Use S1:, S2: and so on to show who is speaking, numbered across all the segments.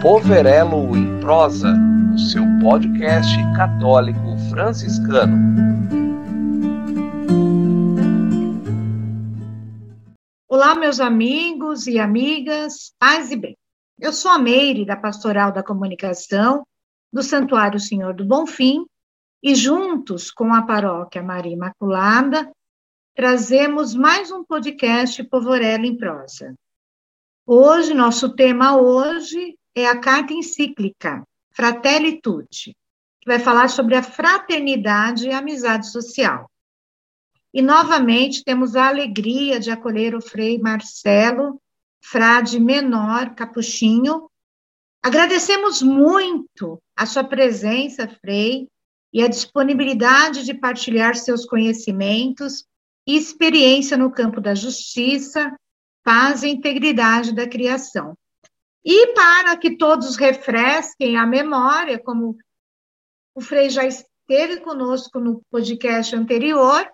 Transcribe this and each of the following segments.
S1: Poverelo em Prosa, o seu podcast católico franciscano.
S2: Olá, meus amigos e amigas, paz e bem. Eu sou a Meire, da Pastoral da Comunicação, do Santuário Senhor do Bonfim, e juntos com a Paróquia Maria Imaculada, trazemos mais um podcast Povorello em Prosa. Hoje, nosso tema hoje é a carta encíclica Fratelli Tutti, que vai falar sobre a fraternidade e a amizade social. E, novamente, temos a alegria de acolher o Frei Marcelo, frade menor, capuchinho. Agradecemos muito a sua presença, Frei, e a disponibilidade de partilhar seus conhecimentos e experiência no campo da justiça, paz e integridade da criação. E para que todos refresquem a memória, como o Frei já esteve conosco no podcast anterior,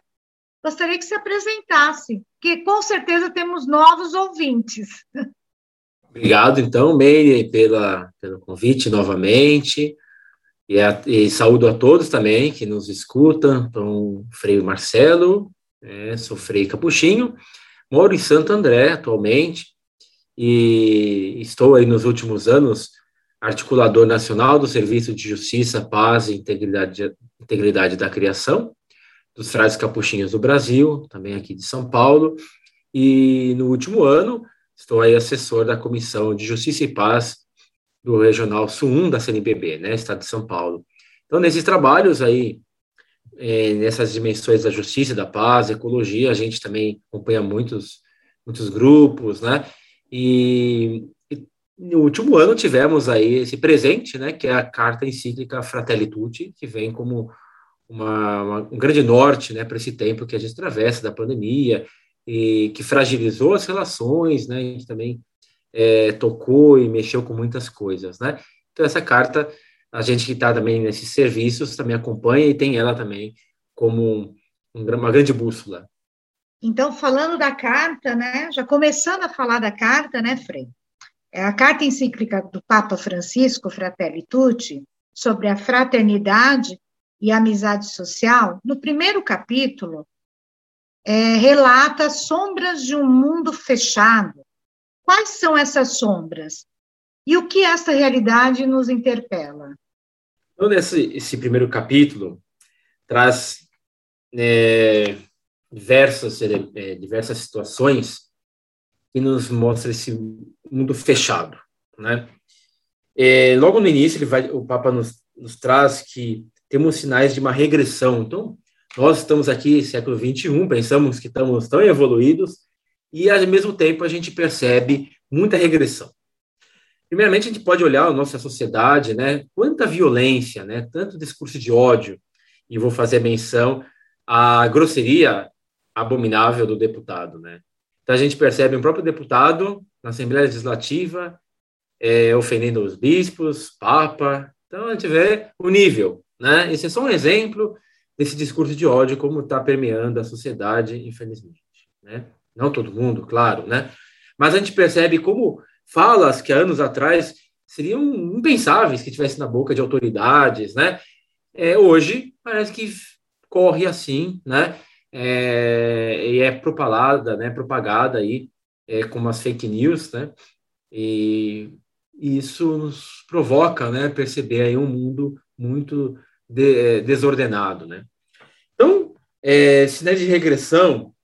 S2: gostaria que se apresentasse, que com certeza temos novos ouvintes.
S3: Obrigado, então, Meire, pela, pelo convite novamente. E, a, e, saúdo a todos também que nos escutam. Então, Frei Marcelo, é, sou Frei Capuchinho, Moro em Santo André atualmente e estou aí nos últimos anos articulador nacional do Serviço de Justiça, Paz e Integridade, Integridade da Criação, dos Frades Capuchinhos do Brasil, também aqui de São Paulo, e no último ano estou aí assessor da Comissão de Justiça e Paz do Regional Sul 1 da CNBB, né, Estado de São Paulo. Então, nesses trabalhos aí, é, nessas dimensões da justiça, da paz, ecologia, a gente também acompanha muitos, muitos grupos, né? E, e, no último ano tivemos aí esse presente, né? Que é a carta encíclica Fratelli Tutti, que vem como uma, uma, um grande norte, né? Para esse tempo que a gente atravessa da pandemia e que fragilizou as relações, né? A gente também é, tocou e mexeu com muitas coisas, né? Então essa carta a gente que está também nesses serviços também acompanha e tem ela também como uma grande bússola.
S2: Então, falando da carta, né, já começando a falar da carta, né, Frei? É a carta encíclica do Papa Francisco, Fratelli Tutti, sobre a fraternidade e a amizade social, no primeiro capítulo, é, relata sombras de um mundo fechado. Quais são essas sombras? E o que essa realidade nos interpela?
S3: Então, nesse esse primeiro capítulo, traz é, diversas, é, diversas situações que nos mostra esse mundo fechado, né? É, logo no início, ele vai, o Papa nos, nos traz que temos sinais de uma regressão. Então, nós estamos aqui século 21, pensamos que estamos tão evoluídos e ao mesmo tempo a gente percebe muita regressão. Primeiramente, a gente pode olhar a nossa sociedade, né? Quanta violência, né? Tanto discurso de ódio. E vou fazer menção à grosseria abominável do deputado, né? Então, a gente percebe um próprio deputado na Assembleia Legislativa é, ofendendo os bispos, papa. Então, a gente vê o nível, né? Esse é só um exemplo desse discurso de ódio como está permeando a sociedade, infelizmente, né? Não todo mundo, claro, né? Mas a gente percebe como falas que anos atrás seriam impensáveis que tivesse na boca de autoridades, né? É, hoje parece que corre assim, né? É, e é propalada, né? Propagada aí é, como as fake news, né? E isso nos provoca, né? Perceber aí um mundo muito de, é, desordenado, né? Então, é, sinais de regressão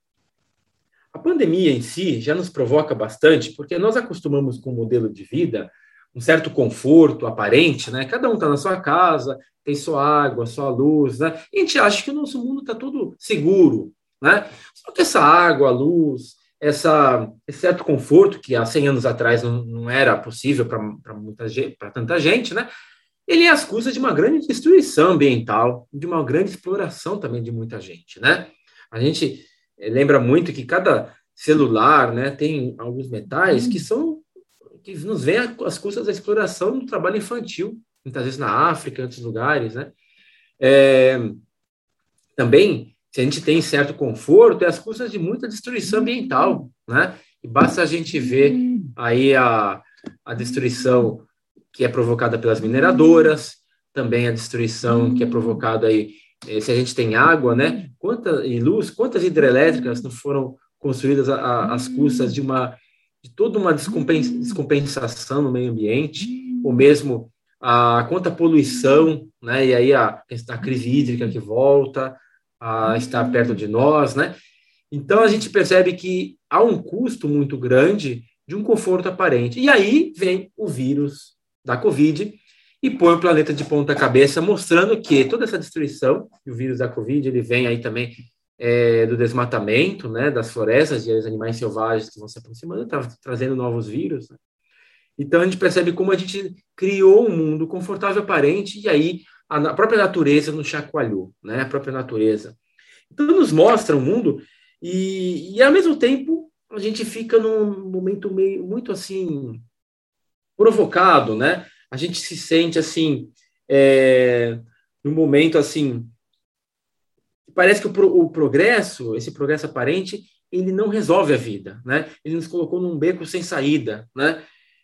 S3: a pandemia em si já nos provoca bastante, porque nós acostumamos com um modelo de vida, um certo conforto aparente, né? Cada um está na sua casa, tem sua água, sua luz, né? E a gente acha que o nosso mundo está todo seguro, né? Só que essa água, luz, essa, esse certo conforto que há 100 anos atrás não, não era possível para muita gente, para tanta gente, né? Ele é as custas de uma grande destruição ambiental, de uma grande exploração também de muita gente, né? A gente lembra muito que cada celular né, tem alguns metais que são que nos vêm às custas da exploração do trabalho infantil, muitas vezes na África, em outros lugares, né? É, também, se a gente tem certo conforto, é às custas de muita destruição ambiental, né? E basta a gente ver aí a, a destruição que é provocada pelas mineradoras, também a destruição que é provocada aí, eh, se a gente tem água, né? Quanta, e luz, quantas hidrelétricas não foram construídas às custas de uma de toda uma descompensação no meio ambiente, ou mesmo a quanta poluição, né? E aí a, a crise hídrica que volta a estar perto de nós, né? Então a gente percebe que há um custo muito grande de um conforto aparente. E aí vem o vírus da Covid e põe o planeta de ponta cabeça, mostrando que toda essa destruição, o vírus da Covid, ele vem aí também é, do desmatamento, né, das florestas e os animais selvagens que vão se aproximando, tá trazendo novos vírus. Né? Então a gente percebe como a gente criou um mundo confortável aparente e aí a própria natureza nos chacoalhou, né, a própria natureza. Então nos mostra o mundo e, e ao mesmo tempo a gente fica num momento meio muito assim provocado, né? A gente se sente assim é, momento assim parece que o, o, progresso, esse progresso aparente, ele não resolve a vida, né? Ele nos colocou num beco sem saída, né?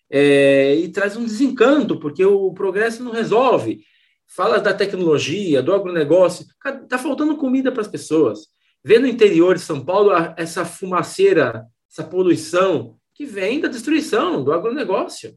S3: É, e traz um desencanto porque o progresso não resolve. Fala da tecnologia, do agronegócio, tá faltando comida para as pessoas. Vê no interior de São Paulo essa fumaceira essa poluição que vem da destruição do agronegócio.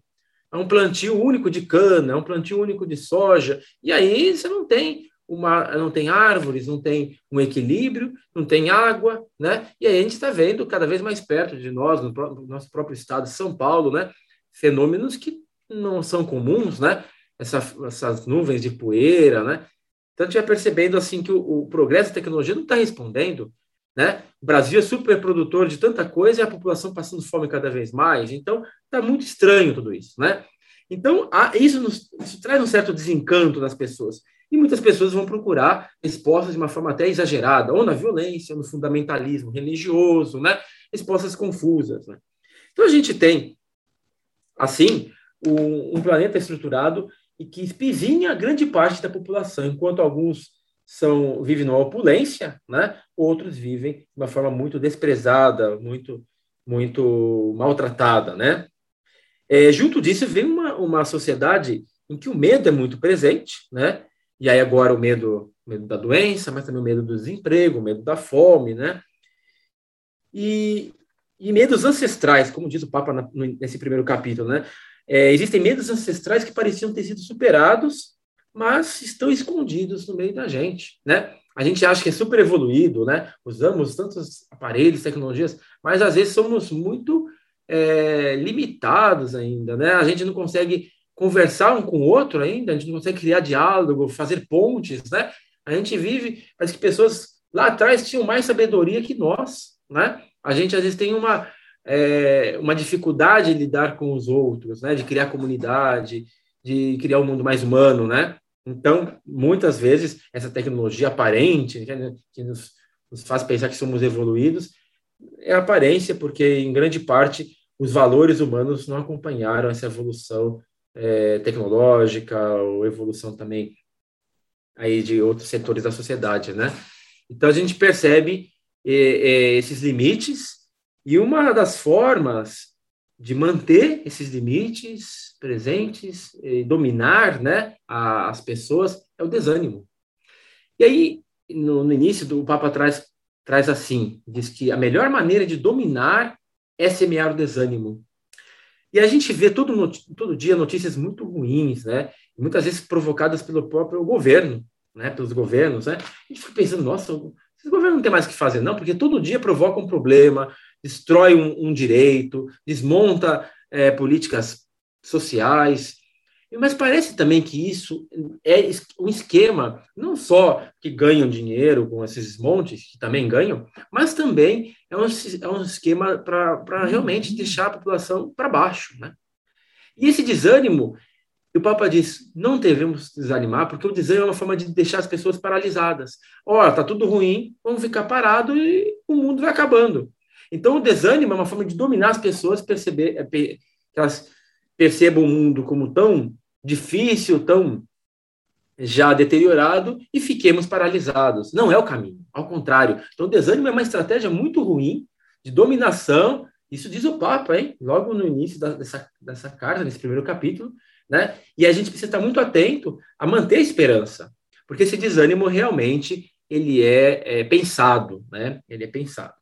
S3: É um plantio único de cana, é um plantio único de soja, e aí você não tem uma, não tem árvores, não tem um equilíbrio, não tem água, né? E aí a gente está vendo cada vez mais perto de nós, no, no nosso próprio estado de São Paulo, né? Fenômenos que não são comuns, né? Essa, essas nuvens de poeira, né? Então a gente vai percebendo assim que o, o progresso da tecnologia não está respondendo né? O Brasil é super produtor de tanta coisa e a população passando fome cada vez mais. Então, está muito estranho tudo isso. Né? Então, isso, nos, isso traz um certo desencanto nas pessoas. E muitas pessoas vão procurar respostas de uma forma até exagerada, ou na violência, ou no fundamentalismo religioso, né? respostas confusas. Né? Então, a gente tem, assim, um, planeta estruturado e que espizinha grande parte da população, enquanto alguns são vivem numa opulência, né? Outros vivem de uma forma muito desprezada, muito muito maltratada, né? É, junto disso vem uma, uma sociedade em que o medo é muito presente, né? E aí agora o medo, medo da doença, mas também o medo do desemprego, o medo da fome, né? E, e medos ancestrais, como diz o Papa na, nesse primeiro capítulo, né? É, existem medos ancestrais que pareciam ter sido superados mas estão escondidos no meio da gente, né? A gente acha que é super evoluído, né? Usamos tantos aparelhos, tecnologias, mas às vezes somos muito é, limitados ainda, né? A gente não consegue conversar um com o outro ainda, a gente não consegue criar diálogo, fazer pontes, né? A gente vive, parece que pessoas lá atrás tinham mais sabedoria que nós, né? A gente às vezes tem uma é, uma dificuldade de lidar com os outros, né? De criar comunidade, de criar um mundo mais humano, né? Então, muitas vezes, essa tecnologia aparente, que nos, nos faz pensar que somos evoluídos, é aparência, porque, em grande parte, os valores humanos não acompanharam essa evolução é, tecnológica ou evolução também aí de outros setores da sociedade, né? Então, a gente percebe é, é, esses limites e uma das formas de manter esses limites presentes, e dominar né, a, as pessoas, é o desânimo. E aí, no, no início, do, Papa traz, traz assim, diz que a melhor maneira de dominar é semear o desânimo. E a gente vê todo, todo dia notícias muito ruins, né? muitas vezes provocadas pelo próprio governo, né? pelos governos. Né? A gente fica pensando, nossa, esse governo não tem mais o que fazer, não, porque todo dia provoca um problema, destrói um, um direito, desmonta é, políticas sociais. Mas parece também que isso é um esquema, não só que ganham dinheiro com esses montes, que também ganham, mas também é um, é um esquema para realmente deixar a população para baixo. Né? E esse desânimo, o Papa diz, não devemos desanimar, porque o desânimo é uma forma de deixar as pessoas paralisadas. Olha, está tudo ruim, vamos ficar parado e o mundo vai acabando. Então, o desânimo é uma forma de dominar as pessoas, perceber, é, que elas percebam o mundo como tão difícil, tão já deteriorado e fiquemos paralisados. Não é o caminho, ao contrário. Então, o desânimo é uma estratégia muito ruim de dominação. Isso diz o Papa, hein? Logo no início dessa, dessa carta, nesse primeiro capítulo, né? E a gente precisa estar muito atento a manter a esperança, porque esse desânimo realmente ele é, é pensado, né? Ele é pensado.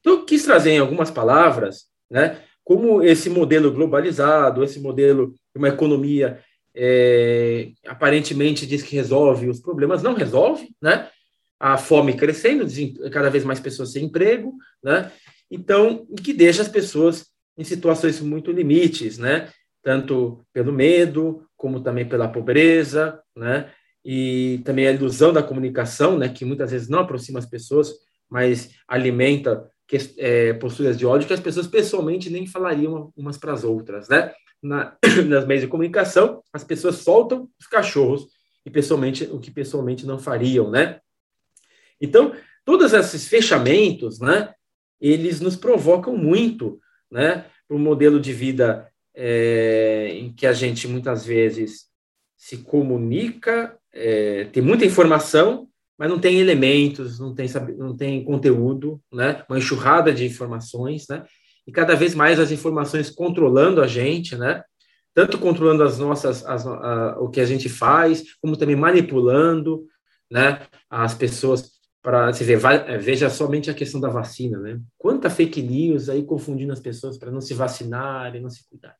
S3: Então, eu quis trazer em algumas palavras, né? Como esse modelo globalizado, esse modelo de uma economia é, aparentemente diz que resolve os problemas, não resolve, né? A fome crescendo, cada vez mais pessoas sem emprego, né? Então, que deixa as pessoas em situações muito limites, né? Tanto pelo medo, como também pela pobreza, né? E também a ilusão da comunicação, né? Que muitas vezes não aproxima as pessoas, mas alimenta que, é, posturas de ódio que as pessoas pessoalmente nem falariam umas para as outras, né? Na, nas meios de comunicação, as pessoas soltam os cachorros e pessoalmente o que pessoalmente não fariam, né? Então, todos esses fechamentos, né? Eles nos provocam muito, né? Para um modelo de vida é, em que a gente muitas vezes se comunica, é, tem muita informação, mas não tem elementos, não tem, não tem conteúdo, né? Uma enxurrada de informações, né? E cada vez mais as informações controlando a gente, né? Tanto controlando as nossas, as, a, o que a gente faz, como também manipulando, né? As pessoas para se ver, veja somente a questão da vacina, né? Quanta fake news aí confundindo as pessoas para não se vacinar e não se cuidar.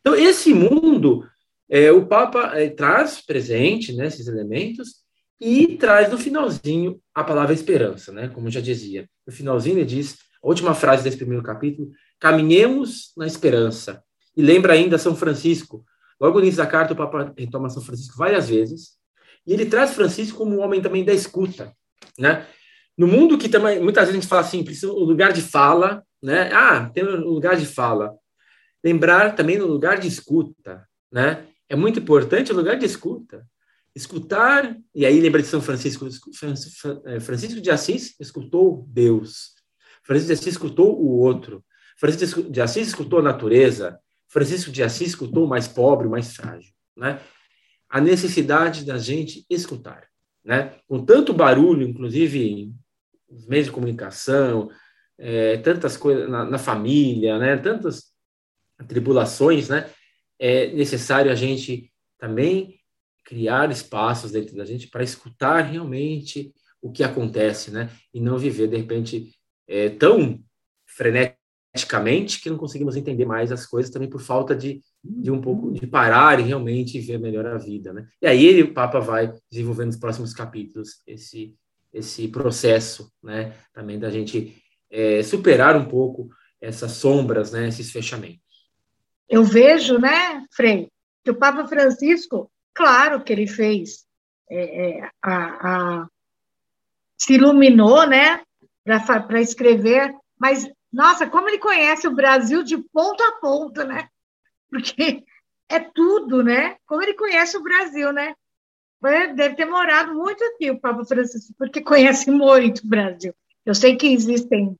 S3: Então esse mundo, é, o Papa é, traz presente, né? Esses elementos e traz no finalzinho a palavra esperança, né? Como eu já dizia. No finalzinho ele diz, a última frase desse primeiro capítulo, caminhemos na esperança. E lembra ainda São Francisco. Logo no início da carta, o Papa retoma São Francisco várias vezes. E ele traz Francisco como um homem também da escuta, né? No mundo que também, muitas vezes a gente fala assim, precisa o lugar de fala, né? Ah, tem um lugar de fala. Lembrar também no lugar de escuta, né? É muito importante o lugar de escuta escutar, e aí lembra de São Francisco, é, Francisco de Assis escutou Deus, Francisco de Assis escutou o outro, Francisco de Assis escutou a natureza, Francisco de Assis escutou o mais pobre, o mais frágil, né? A necessidade da gente escutar, né? Com tanto barulho, inclusive nos meios de comunicação, é, tantas coisas na, na família, né? Tantas tribulações, né? É necessário a gente também criar espaços dentro da gente para escutar realmente o que acontece, né? E não viver, de repente, é, tão freneticamente que não conseguimos entender mais as coisas também por falta de, de um pouco de parar e realmente ver melhor a vida, né? E aí ele, o Papa vai desenvolvendo nos próximos capítulos esse esse processo, né? Também da gente é, superar um pouco essas sombras, né? Esses fechamentos.
S2: Eu vejo, né, Frei, que o Papa Francisco Claro que ele fez, é, é, a, a, se iluminou, né, para escrever, mas, nossa, como ele conhece o Brasil de ponta a ponta, né? Porque é tudo, né? Como ele conhece o Brasil, né? Deve ter morado muito aqui, o Papa Francisco, porque conhece muito o Brasil. Eu sei que existem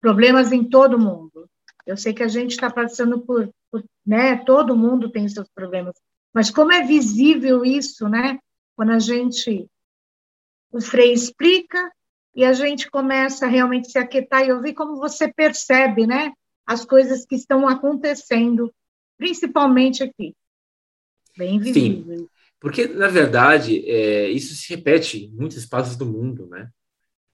S2: problemas em todo mundo. Eu sei que a gente está passando por, por, né? Todo mundo tem seus problemas. Mas como é visível isso, né? Quando a gente o Frei explica e a gente começa a realmente se aquietar e ouvir como você percebe, né? As coisas que estão acontecendo, principalmente aqui. Bem visível. Sim,
S3: porque, na verdade, é, isso se repete em muitos espaços do mundo, né?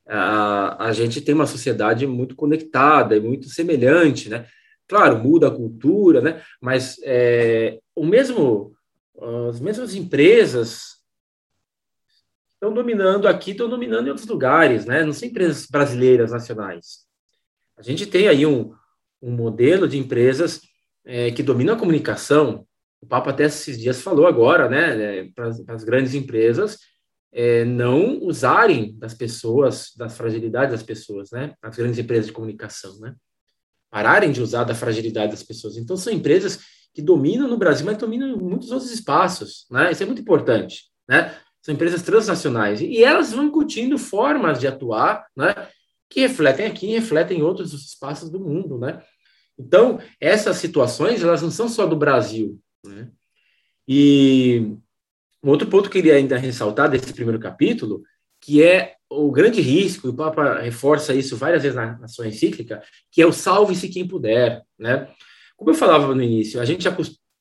S3: A, a gente tem uma sociedade muito conectada e muito semelhante, né? Claro, muda a cultura, né? Mas é, o mesmo as mesmas empresas estão dominando aqui, estão dominando em outros lugares, né? Não são empresas brasileiras nacionais. A gente tem aí um, um modelo de empresas é, que dominam a comunicação. O Papa até esses dias falou agora, né, é, para as grandes empresas é, não usarem das pessoas, das fragilidades das pessoas, né? As grandes empresas de comunicação, né? Pararem de usar da fragilidade das pessoas. Então são empresas que dominam no Brasil, mas dominam em muitos outros espaços, né? Isso é muito importante, né? São empresas transnacionais e elas vão incutindo formas de atuar, né? Que refletem aqui e refletem em outros espaços do mundo, né? Então, essas situações, elas não são só do Brasil, né? E um outro ponto que eu queria ainda ressaltar desse primeiro capítulo, que é o grande risco, e o Papa reforça isso várias vezes na, na sua encíclica, que é o salve-se quem puder, né? Como eu falava no início, a gente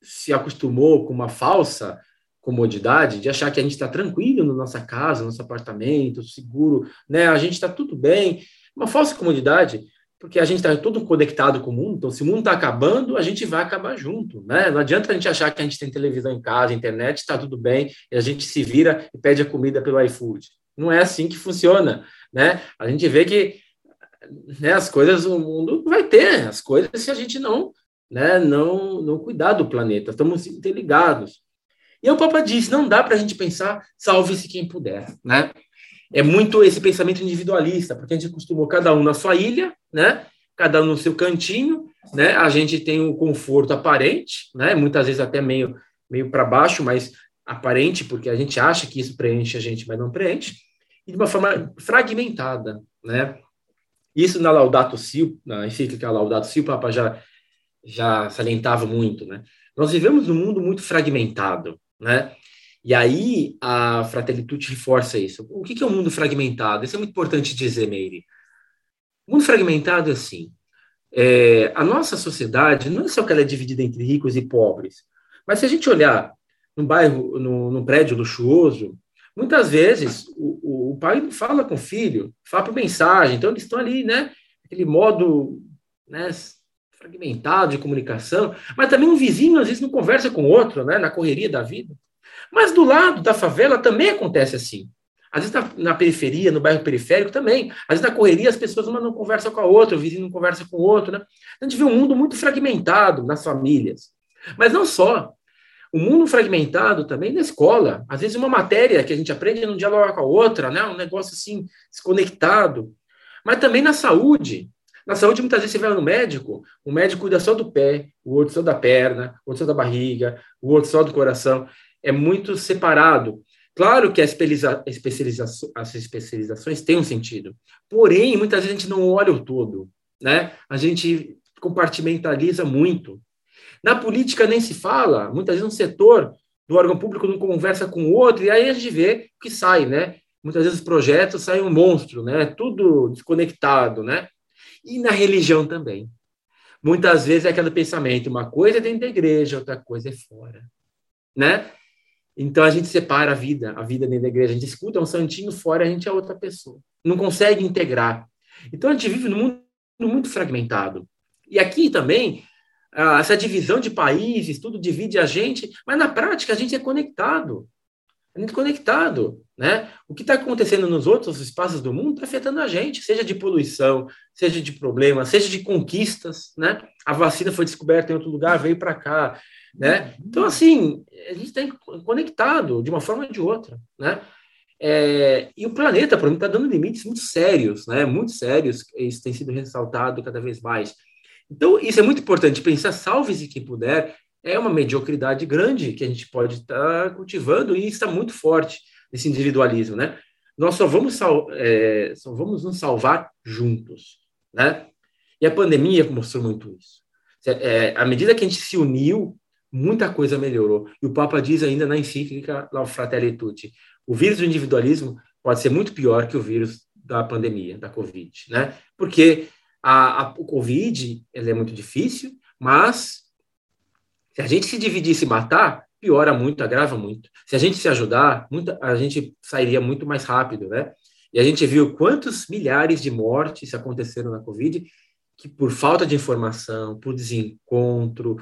S3: se acostumou com uma falsa comodidade de achar que a gente está tranquilo na nossa casa, no nosso apartamento, seguro, né? A gente está tudo bem. Uma falsa comodidade, porque a gente está todo conectado com o mundo. Então, se o mundo está acabando, a gente vai acabar junto, né? Não adianta a gente achar que a gente tem televisão em casa, internet, está tudo bem, e a gente se vira e pede a comida pelo iFood. Não é assim que funciona, né? A gente vê que né, as coisas, o mundo vai ter as coisas se a gente não, né, não, não cuidar do planeta. Estamos interligados. E o Papa disse, não dá para a gente pensar, salve-se quem puder, né? É muito esse pensamento individualista, porque a gente acostumou cada um na sua ilha, né? Cada um no seu cantinho, né? A gente tem o conforto aparente, né? Muitas vezes até meio meio para baixo, mas aparente, porque a gente acha que isso preenche a gente, mas não preenche, e de uma forma fragmentada, né? Isso na Laudato Si, na encíclica Laudato Si, o Papa já, já salientava muito, né? Nós vivemos num mundo muito fragmentado, né? E aí a Fratelli Tutti reforça isso. O que é um mundo fragmentado? Isso é muito importante dizer, Meire. O mundo fragmentado é assim. É, a nossa sociedade não é só que ela é dividida entre ricos e pobres, mas se a gente olhar num bairro, no, num prédio luxuoso, muitas vezes o, o, o pai não fala com o filho, fala por mensagem, então eles estão ali, né? Aquele modo né, fragmentado de comunicação, mas também um vizinho às vezes não conversa com o outro, né, na correria da vida. Mas do lado da favela também acontece assim. Às vezes na, na, periferia, no bairro periférico também. Às vezes na correria as pessoas uma não conversam com a outra, o vizinho não conversa com o outro, né? A gente vê um mundo muito fragmentado nas famílias. Mas não só. O mundo fragmentado também na escola. Às vezes uma matéria que a gente aprende não dialoga com a outra, né? Um negócio assim desconectado. Mas também na saúde. Na saúde, muitas vezes você vai no médico, o médico cuida só do pé, o outro só da perna, o outro só da barriga, o outro só do coração. É muito separado. Claro que a especialização, as especializações têm um sentido, porém, muitas vezes a gente não olha o todo, né? A gente compartimentaliza muito. Na política nem se fala, muitas vezes um setor do órgão público não conversa com o outro, e aí a gente vê que sai, né? Muitas vezes os projetos saem um monstro, né? Tudo desconectado, né? E na religião também. Muitas vezes é aquele pensamento, uma coisa é dentro da igreja, outra coisa é fora, né? Então a gente separa a vida, a vida dentro da igreja, a gente escuta um santinho fora, a gente é outra pessoa. Não consegue integrar. Então a gente vive num mundo muito fragmentado. E aqui também, essa divisão de países, tudo divide a gente, mas na prática a gente é conectado é muito conectado, né? O que está acontecendo nos outros espaços do mundo está afetando a gente, seja de poluição, seja de problemas, seja de conquistas, né? A vacina foi descoberta em outro lugar, veio para cá, né? Então, assim, a gente está conectado de uma forma ou de outra, né? É, e o planeta, para mim, está dando limites muito sérios, né? Muito sérios, isso tem sido ressaltado cada vez mais. Então, isso é muito importante, pensar, salve-se quem puder, é uma mediocridade grande que a gente pode estar tá cultivando e está muito forte nesse individualismo, né? Nós só vamos, é, só vamos nos salvar juntos, né? E a pandemia mostrou muito isso. É, à medida que a gente se uniu, muita coisa melhorou. E o Papa diz ainda na encíclica La Fratelli Tutti, o vírus do individualismo pode ser muito pior que o vírus da pandemia, da Covid, né? Porque a, a, o Covid é muito difícil, mas se a gente se dividir e se matar, piora muito, agrava muito. Se a gente se ajudar, muita, a gente sairia muito mais rápido, né? E a gente viu quantos milhares de mortes aconteceram na Covid, que por falta de informação, por desencontro,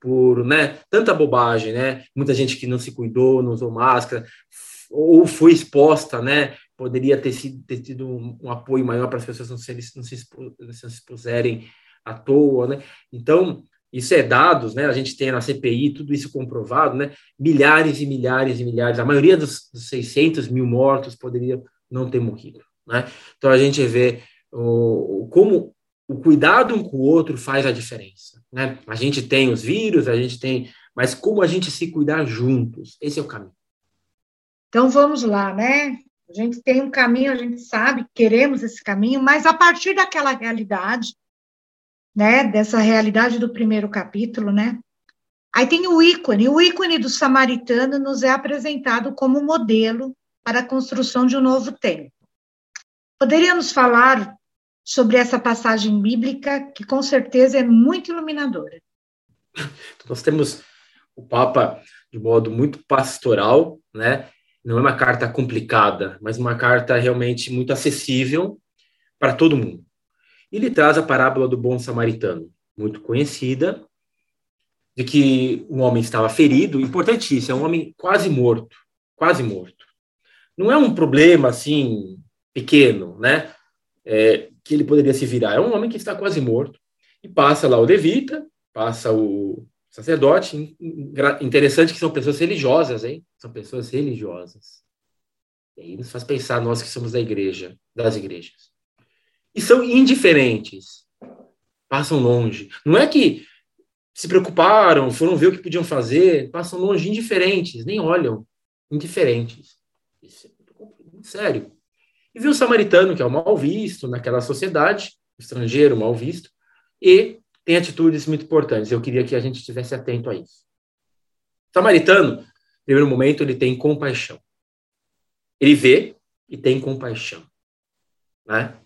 S3: por né, tanta bobagem, né? Muita gente que não se cuidou, não usou máscara, ou foi exposta, né? Poderia ter, sido, ter tido um, um apoio maior para as pessoas não se, não se, expuserem à toa, né? Então, isso é dados, né? A gente tem na CPI tudo isso comprovado, né? Milhares e milhares e milhares, a maioria dos, dos 600 mil mortos poderia não ter morrido, né? Então a gente vê o, como o cuidado um com o outro faz a diferença, né? A gente tem os vírus, a gente tem, mas como a gente se cuidar juntos, esse é o caminho.
S2: Então vamos lá, né? A gente tem um caminho, a gente sabe, queremos esse caminho, mas a partir daquela realidade né, dessa realidade do primeiro capítulo, né? Aí tem o ícone, o ícone do samaritano nos é apresentado como modelo para a construção de um novo templo. Poderíamos falar sobre essa passagem bíblica que com certeza é muito iluminadora.
S3: Nós temos o Papa, de modo muito pastoral, né? Não é uma carta complicada, mas uma carta realmente muito acessível para todo mundo. Ele traz a parábola do bom samaritano, muito conhecida, de que um homem estava ferido, importantíssimo, é um homem quase morto, quase morto. Não é um problema assim pequeno, né? É, que ele poderia se virar. É um homem que está quase morto e passa lá o levita, passa o sacerdote. Interessante que são pessoas religiosas, hein? São pessoas religiosas. E aí nos faz pensar nós que somos da igreja, das igrejas. E são indiferentes. Passam longe. Não é que se preocuparam, foram ver o que podiam fazer, passam longe, indiferentes, nem olham, indiferentes. Isso é sério. E viu o samaritano, que é o mal visto naquela sociedade, estrangeiro mal visto, e tem atitudes muito importantes. Eu queria que a gente estivesse atento a isso. O samaritano, no primeiro momento, ele tem compaixão. Ele vê e tem compaixão. Né?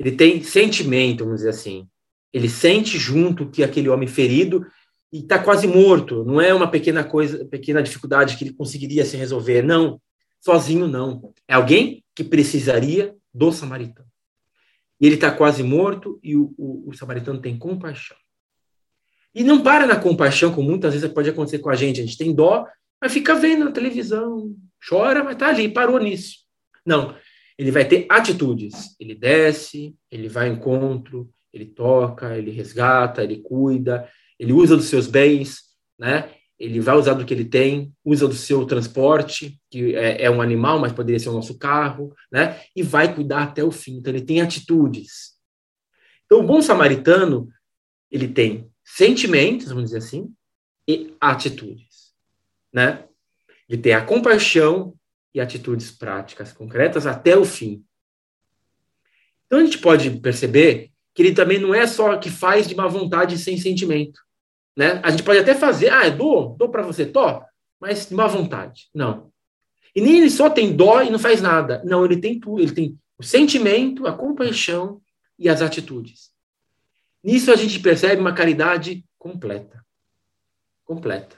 S3: Ele tem sentimento, vamos dizer assim. Ele sente junto que aquele homem ferido e está quase morto. Não é uma pequena coisa, pequena dificuldade que ele conseguiria se resolver. Não, sozinho não. É alguém que precisaria do samaritano. E ele está quase morto e o, o, o, samaritano tem compaixão. E não para na compaixão, como muitas vezes pode acontecer com a gente. A gente tem dó, mas fica vendo na televisão, chora, mas está ali, parou nisso. Não, ele vai ter atitudes. Ele desce, ele vai ao encontro, ele toca, ele resgata, ele cuida, ele usa dos seus bens, né? Ele vai usar do que ele tem, usa do seu transporte, que é, é um animal, mas poderia ser o nosso carro, né? E vai cuidar até o fim. Então ele tem atitudes. Então o bom samaritano, ele tem sentimentos, vamos dizer assim, e atitudes, né? Ele tem a compaixão e atitudes práticas concretas até o fim. Então a gente pode perceber que ele também não é só que faz de má vontade sem sentimento. Né? A gente pode até fazer, ah, dou, dou para você, to, mas de má vontade. Não. E nem ele só tem dó e não faz nada. Não, ele tem tudo. Ele tem o sentimento, a compaixão e as atitudes. Nisso a gente percebe uma caridade completa. Completa.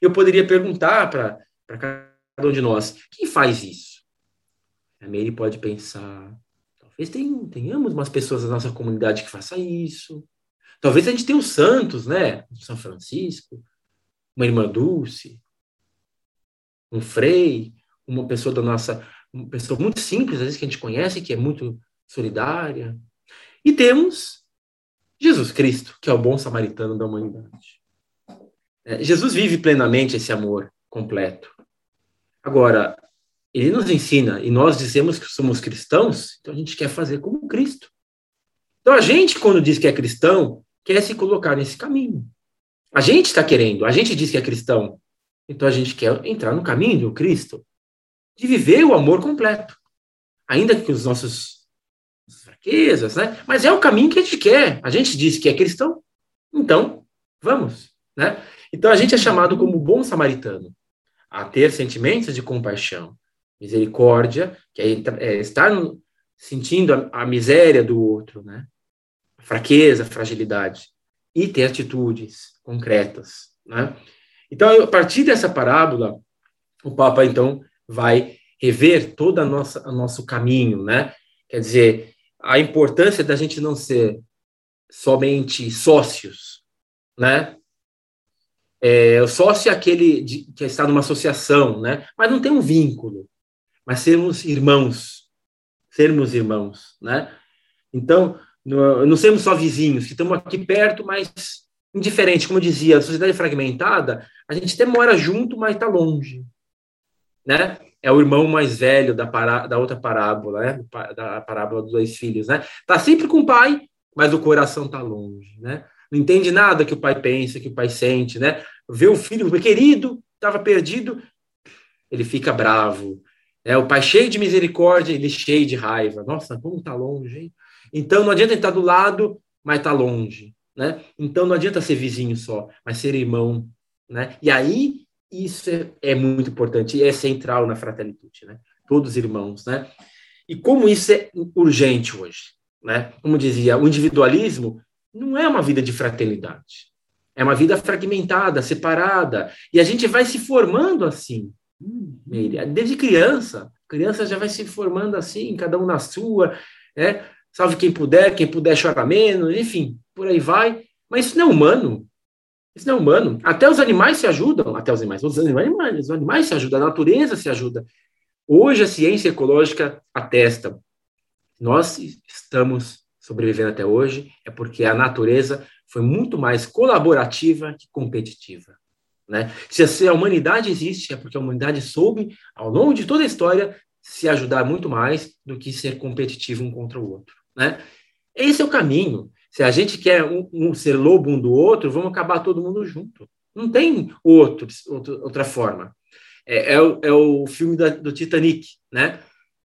S3: Eu poderia perguntar para cada um de nós, quem faz isso? A Mary pode pensar, Talvez tenhamos umas pessoas da nossa comunidade que faça isso. Talvez a gente tenha os santos, né? São Francisco, uma irmã Dulce, um frei, uma pessoa da nossa, uma pessoa muito simples, às vezes que a gente conhece, que é muito solidária. E temos Jesus Cristo, que é o bom samaritano da humanidade. É, Jesus vive plenamente esse amor completo. Agora, ele nos ensina, e nós dizemos que somos cristãos, então a gente quer fazer como Cristo. Então a gente, quando diz que é cristão, quer se colocar nesse caminho. A gente está querendo, a gente diz que é cristão, então a gente quer entrar no caminho do Cristo, de viver o amor completo. Ainda que os nossos fraquezas, né? Mas é o caminho que a gente quer. A gente diz que é cristão, então vamos, né? Então a gente é chamado como bom samaritano a ter sentimentos de compaixão, Misericórdia, que é, é estar no, sentindo a, a, miséria do outro, né? Fraqueza, fragilidade. E ter atitudes concretas, né? Então, a partir dessa parábola, o Papa, então, vai rever todo o nosso caminho, né? Quer dizer, a importância da gente não ser somente sócios, né? É, o sócio é aquele de, que está numa associação, né? Mas não tem um vínculo mas sermos irmãos, sermos irmãos, né? Então, não sermos só vizinhos, que estamos aqui perto, mas indiferente, como eu dizia, a sociedade fragmentada, a gente até mora junto, mas está longe, né? É o irmão mais velho da, pará da outra parábola, né? Da parábola dos dois filhos, né? Tá sempre com o pai, mas o coração tá longe, né? Não entende nada que o pai pensa, que o pai sente, né? Vê o filho querido, estava perdido, ele fica bravo, é, o pai cheio de misericórdia, ele cheio de raiva. Nossa, como está longe, hein? Então não adianta estar do lado, mas está longe, né? Então não adianta ser vizinho só, mas ser irmão, né? E aí isso é, é muito importante é central na fraternidade, né? Todos irmãos, né? E como isso é urgente hoje, né? Como dizia, o individualismo não é uma vida de fraternidade. É uma vida fragmentada, separada. E a gente vai se formando assim. Hum, desde criança. Criança já vai se formando assim, cada um na sua. Né? Salve quem puder, quem puder chora menos, enfim, por aí vai. Mas isso não é humano. Isso não é humano. Até os animais se ajudam, até os animais, os animais, os animais se ajudam, a natureza se ajuda. Hoje a ciência ecológica atesta. Nós estamos sobrevivendo até hoje é porque a natureza foi muito mais colaborativa que competitiva. Né? Se a humanidade existe, é porque a humanidade soube, ao longo de toda a história, se ajudar muito mais do que ser competitivo um contra o outro. Né? Esse é o caminho. Se a gente quer um, um ser lobo um do outro, vamos acabar todo mundo junto. Não tem outro, outro outra forma. É, é, o, é o filme da, do Titanic, né?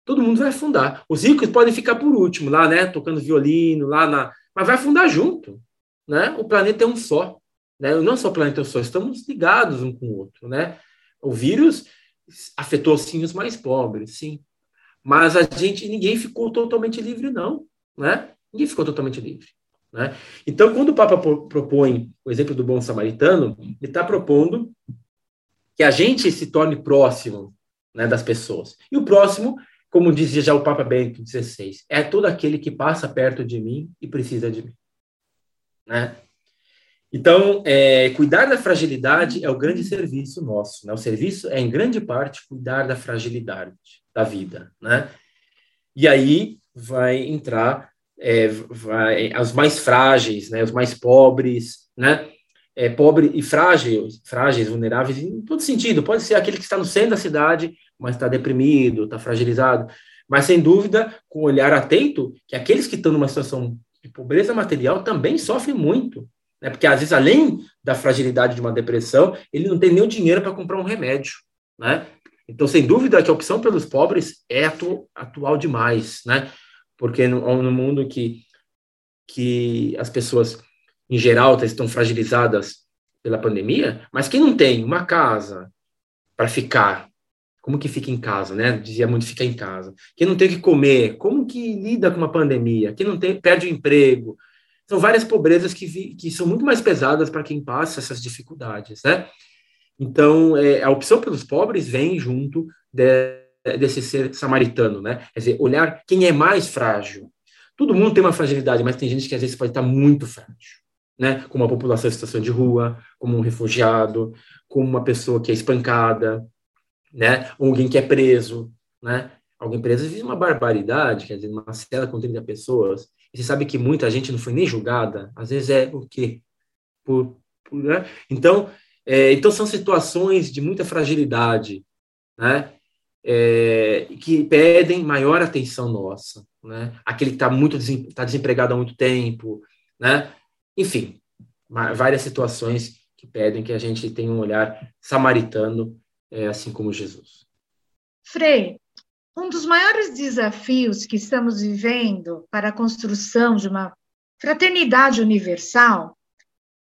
S3: Todo mundo vai afundar. Os ricos podem ficar por último, lá, né? Tocando violino, lá na. Mas vai afundar junto né? O planeta é um só, né? Não só o planeta é um só, estamos ligados um com o outro, né? O vírus afetou sim os mais pobres, sim, mas a gente ninguém ficou totalmente livre não, né? Ninguém ficou totalmente livre, né? Então, quando o Papa propõe o exemplo do bom samaritano, ele está propondo que a gente se torne próximo, né, das pessoas. E o próximo como dizia já o Papa Bento XVI, é todo aquele que passa perto de mim e precisa de mim. Né? Então, é, cuidar da fragilidade é o grande serviço nosso. Né? O serviço é, em grande parte, cuidar da fragilidade da vida. Né? E aí vai entrar é, vai, os mais frágeis, né? os mais pobres, né? É, pobre e frágeis, frágeis, vulneráveis em todo sentido. Pode ser aquele que está no centro da cidade, mas está deprimido, está fragilizado. Mas, sem dúvida, com um olhar atento, que aqueles que estão numa situação de pobreza material também sofre muito, né? Porque às vezes além da fragilidade de uma depressão, ele não tem nem o dinheiro para comprar um remédio, né? Então, sem dúvida que a opção pelos pobres é atu atual demais, né? Porque no, no mundo que que as pessoas em geral estão fragilizadas pela pandemia, mas quem não tem uma casa para ficar, como que fica em casa, né? Dizia muito fica em casa. Quem não tem que comer, como que lida com uma pandemia? Quem não tem perde o emprego. São várias pobrezas que, vi, que são muito mais pesadas para quem passa essas dificuldades, né? Então, é, a opção pelos pobres vem junto de, desse ser samaritano, né? Quer dizer, olhar quem é mais frágil. Todo mundo tem uma fragilidade, mas tem gente que às vezes pode estar muito frágil, né? Como a população em situação de rua, como um refugiado, como uma pessoa que é espancada, né? Alguém que é preso, né? Alguém preso vive uma barbaridade, quer dizer, uma cela com 30 pessoas. E você sabe que muita gente não foi nem julgada, às vezes é o quê? Por, por né? Então, é, então são situações de muita fragilidade, né? É, que pedem maior atenção nossa, né? Aquele que está muito tá desempregado há muito tempo, né? Enfim, várias situações que pedem que a gente tenha um olhar samaritano é, assim como Jesus.
S2: Frei, um dos maiores desafios que estamos vivendo para a construção de uma fraternidade universal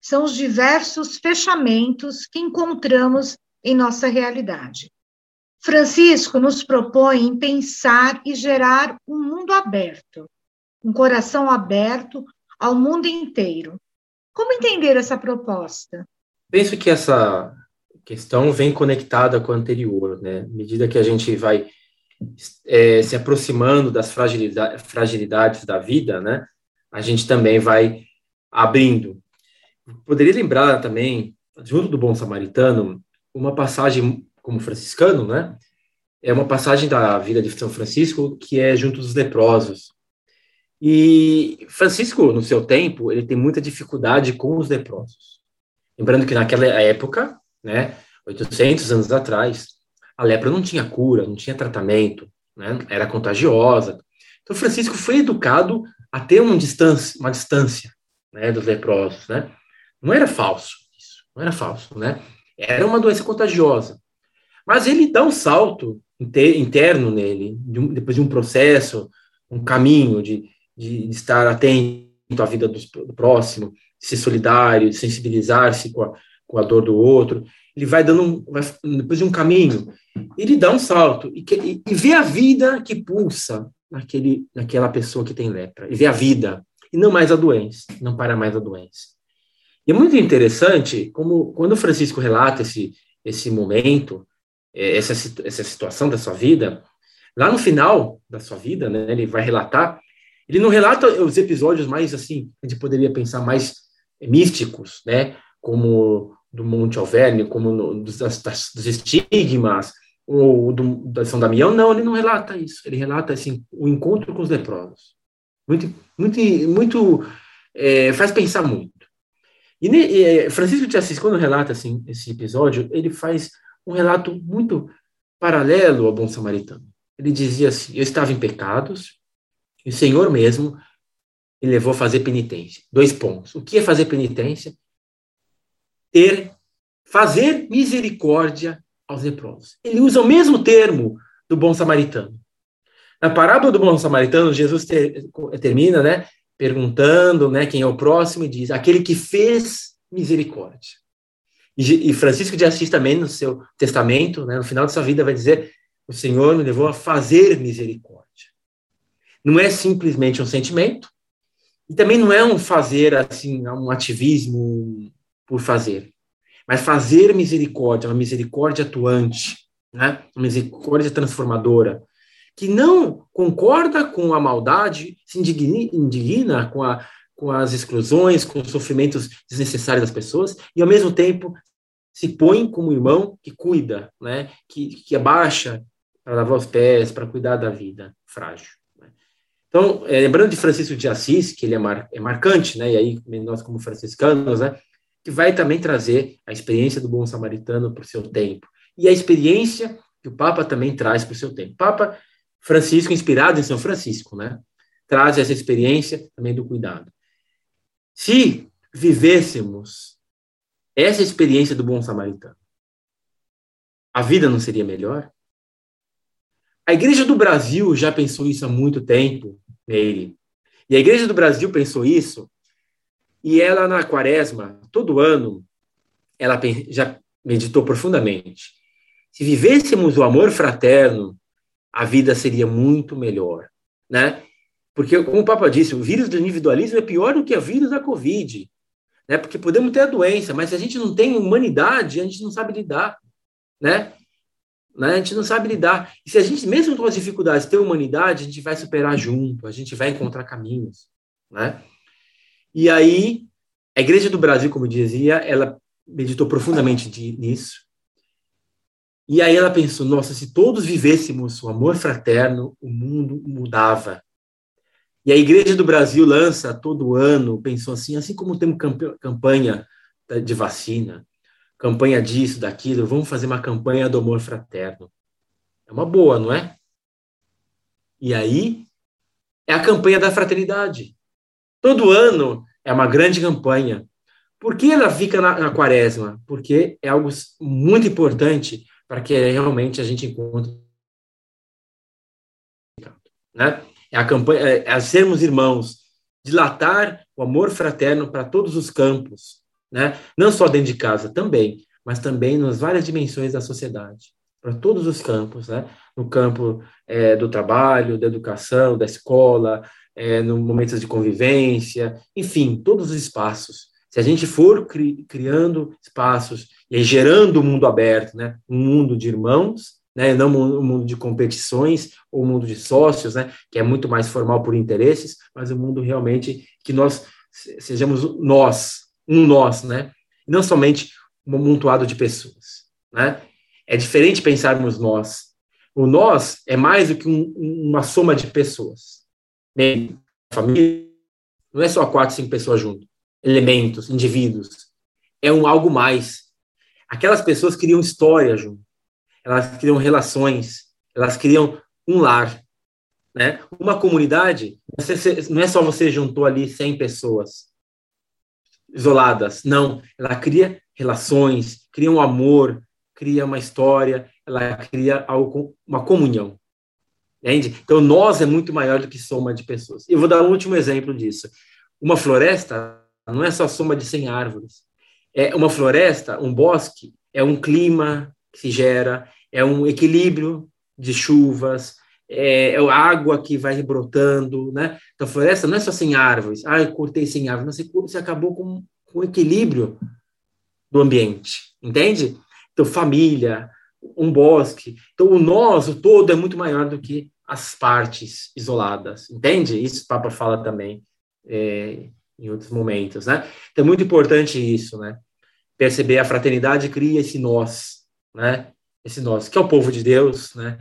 S2: são os diversos fechamentos que encontramos em nossa realidade. Francisco nos propõe em pensar e gerar um mundo aberto, um coração aberto ao mundo inteiro. Como entender essa proposta?
S3: Penso que essa questão vem conectada com a anterior, né? À medida que a gente vai é, se aproximando das fragilidade, fragilidades da vida, né? A gente também vai abrindo. Poderia lembrar também, junto do Bom Samaritano, uma passagem como franciscano, né? É uma passagem da vida de São Francisco que é junto dos leprosos. E Francisco, no seu tempo, ele tem muita dificuldade com os leprosos. Lembrando que naquela época, né, 800 anos atrás, a lepra não tinha cura, não tinha tratamento, né, era contagiosa. Então, Francisco foi educado a ter uma distância, uma distância né, dos leprosos. Né? Não era falso isso, não era falso, né? Era uma doença contagiosa. Mas ele dá um salto interno nele, de depois de um processo, um caminho de, de, estar atento à vida do, próximo, de ser solidário, de sensibilizar-se com com a dor do outro, ele vai dando um, depois de um caminho, ele dá um salto e, e, e, vê a vida que pulsa naquele, naquela pessoa que tem lepra, e vê a vida, e não mais a doença, não para mais a doença. E é muito interessante como quando o Francisco relata esse, esse momento, é, essa, essa situação da sua vida, lá no final da sua vida, né, ele vai relatar, ele não relata os episódios mais, assim, a gente poderia pensar mais místicos, né, como do Monte Alverne, como no, dos, das, dos estigmas, ou do, da São Damião, não, ele não relata isso, ele relata, assim, o encontro com os leprosos. Muito, muito, muito, é, faz pensar muito. E, e Francisco de Assis, quando relata assim, esse episódio, ele faz um relato muito paralelo ao bom samaritano. Ele dizia assim: Eu estava em pecados, e o Senhor mesmo me levou a fazer penitência. Dois pontos. O que é fazer penitência? Ter, fazer misericórdia aos leprosos. Ele usa o mesmo termo do bom samaritano. Na parábola do bom samaritano, Jesus ter, termina, né, perguntando, né, quem é o próximo e diz: aquele que fez misericórdia. E, e Francisco de Assis também no seu testamento, né, no final de sua vida vai dizer: o Senhor me levou a fazer misericórdia. Não é simplesmente um sentimento e também não é um fazer assim, um ativismo por fazer, mas fazer misericórdia, uma misericórdia atuante, né, uma misericórdia transformadora que não concorda com a maldade, se indigna, com, a, com as exclusões, com os sofrimentos desnecessários das pessoas, e ao mesmo tempo se põe como irmão que cuida, né, que, que abaixa para lavar os pés, para cuidar da vida frágil. Né. Então, é, lembrando de Francisco de Assis, que ele é, mar, é marcante, né, e aí nós como franciscanos, né, que vai também trazer a experiência do bom samaritano para o seu tempo, e a experiência que o Papa também traz para o seu tempo. Papa Francisco, inspirado em São Francisco, né? Traz essa experiência também do cuidado. Se vivêssemos essa experiência do bom samaritano, a vida não seria melhor? A Igreja do Brasil já pensou isso há muito tempo, Meire. E a Igreja do Brasil pensou isso, e ela na quaresma, todo ano, ela já meditou profundamente. Se vivêssemos o amor fraterno a vida seria muito melhor, né? Porque, como o Papa disse, o vírus do individualismo é pior do que o vírus da Covid, né? Porque podemos ter a doença, mas se a gente não tem humanidade, a gente não sabe lidar, né? né? A gente não sabe lidar. E se a gente, mesmo com as dificuldades, ter humanidade, a gente vai superar junto, a gente vai encontrar caminhos, né? E aí, a Igreja do Brasil, como dizia, ela meditou profundamente nisso, e aí ela pensou: nossa, se todos vivêssemos o amor fraterno, o mundo mudava. E a Igreja do Brasil lança todo ano, pensou assim, assim como temos campanha de vacina, campanha disso, daquilo, vamos fazer uma campanha do amor fraterno. É uma boa, não é? E aí é a campanha da fraternidade. Todo ano é uma grande campanha. Por que ela fica na, na quaresma? Porque é algo muito importante para que realmente a gente encontre né? É a campanha, é, é sermos irmãos, dilatar o amor fraterno para todos os campos, né? Não só dentro de casa, também, mas também nas várias dimensões da sociedade, para todos os campos, né? No campo é, do trabalho, da educação, da escola, é, no momentos de convivência, enfim, todos os espaços. Se a gente for cri criando espaços e gerando um mundo aberto, né? um mundo de irmãos, né? não um mundo de competições ou um mundo de sócios, né? que é muito mais formal por interesses, mas um mundo realmente que nós sejamos nós, um nós, né? não somente um amontoado de pessoas. Né? É diferente pensarmos nós. O nós é mais do que um, uma soma de pessoas. Família não é só quatro, cinco pessoas juntas. Elementos, indivíduos. É um algo mais aquelas pessoas criam história junto, elas criam relações, elas criam um lar, né? Uma comunidade não é só você juntou ali 100 pessoas isoladas, não, ela cria relações, cria um amor, cria uma história, ela cria algo, uma comunhão. Entende? Então, nós é muito maior do que soma de pessoas. Eu vou dar um último exemplo disso. Uma floresta não é só soma de 100 árvores. É uma floresta, um bosque, é um clima que se gera, é um equilíbrio de chuvas, é, é a água que vai brotando, né? Então, a floresta não é só sem árvores. Ah, eu cortei sem árvores. Você, você acabou com com o equilíbrio do ambiente, entende? Então, família, um bosque. Então, o nós, o todo, é muito maior do que as partes isoladas, entende? Isso o Papa fala também é, em outros momentos, né? Então, é muito importante isso, né? Perceber a fraternidade cria esse nós, né? Esse nós, que é o povo de Deus, né?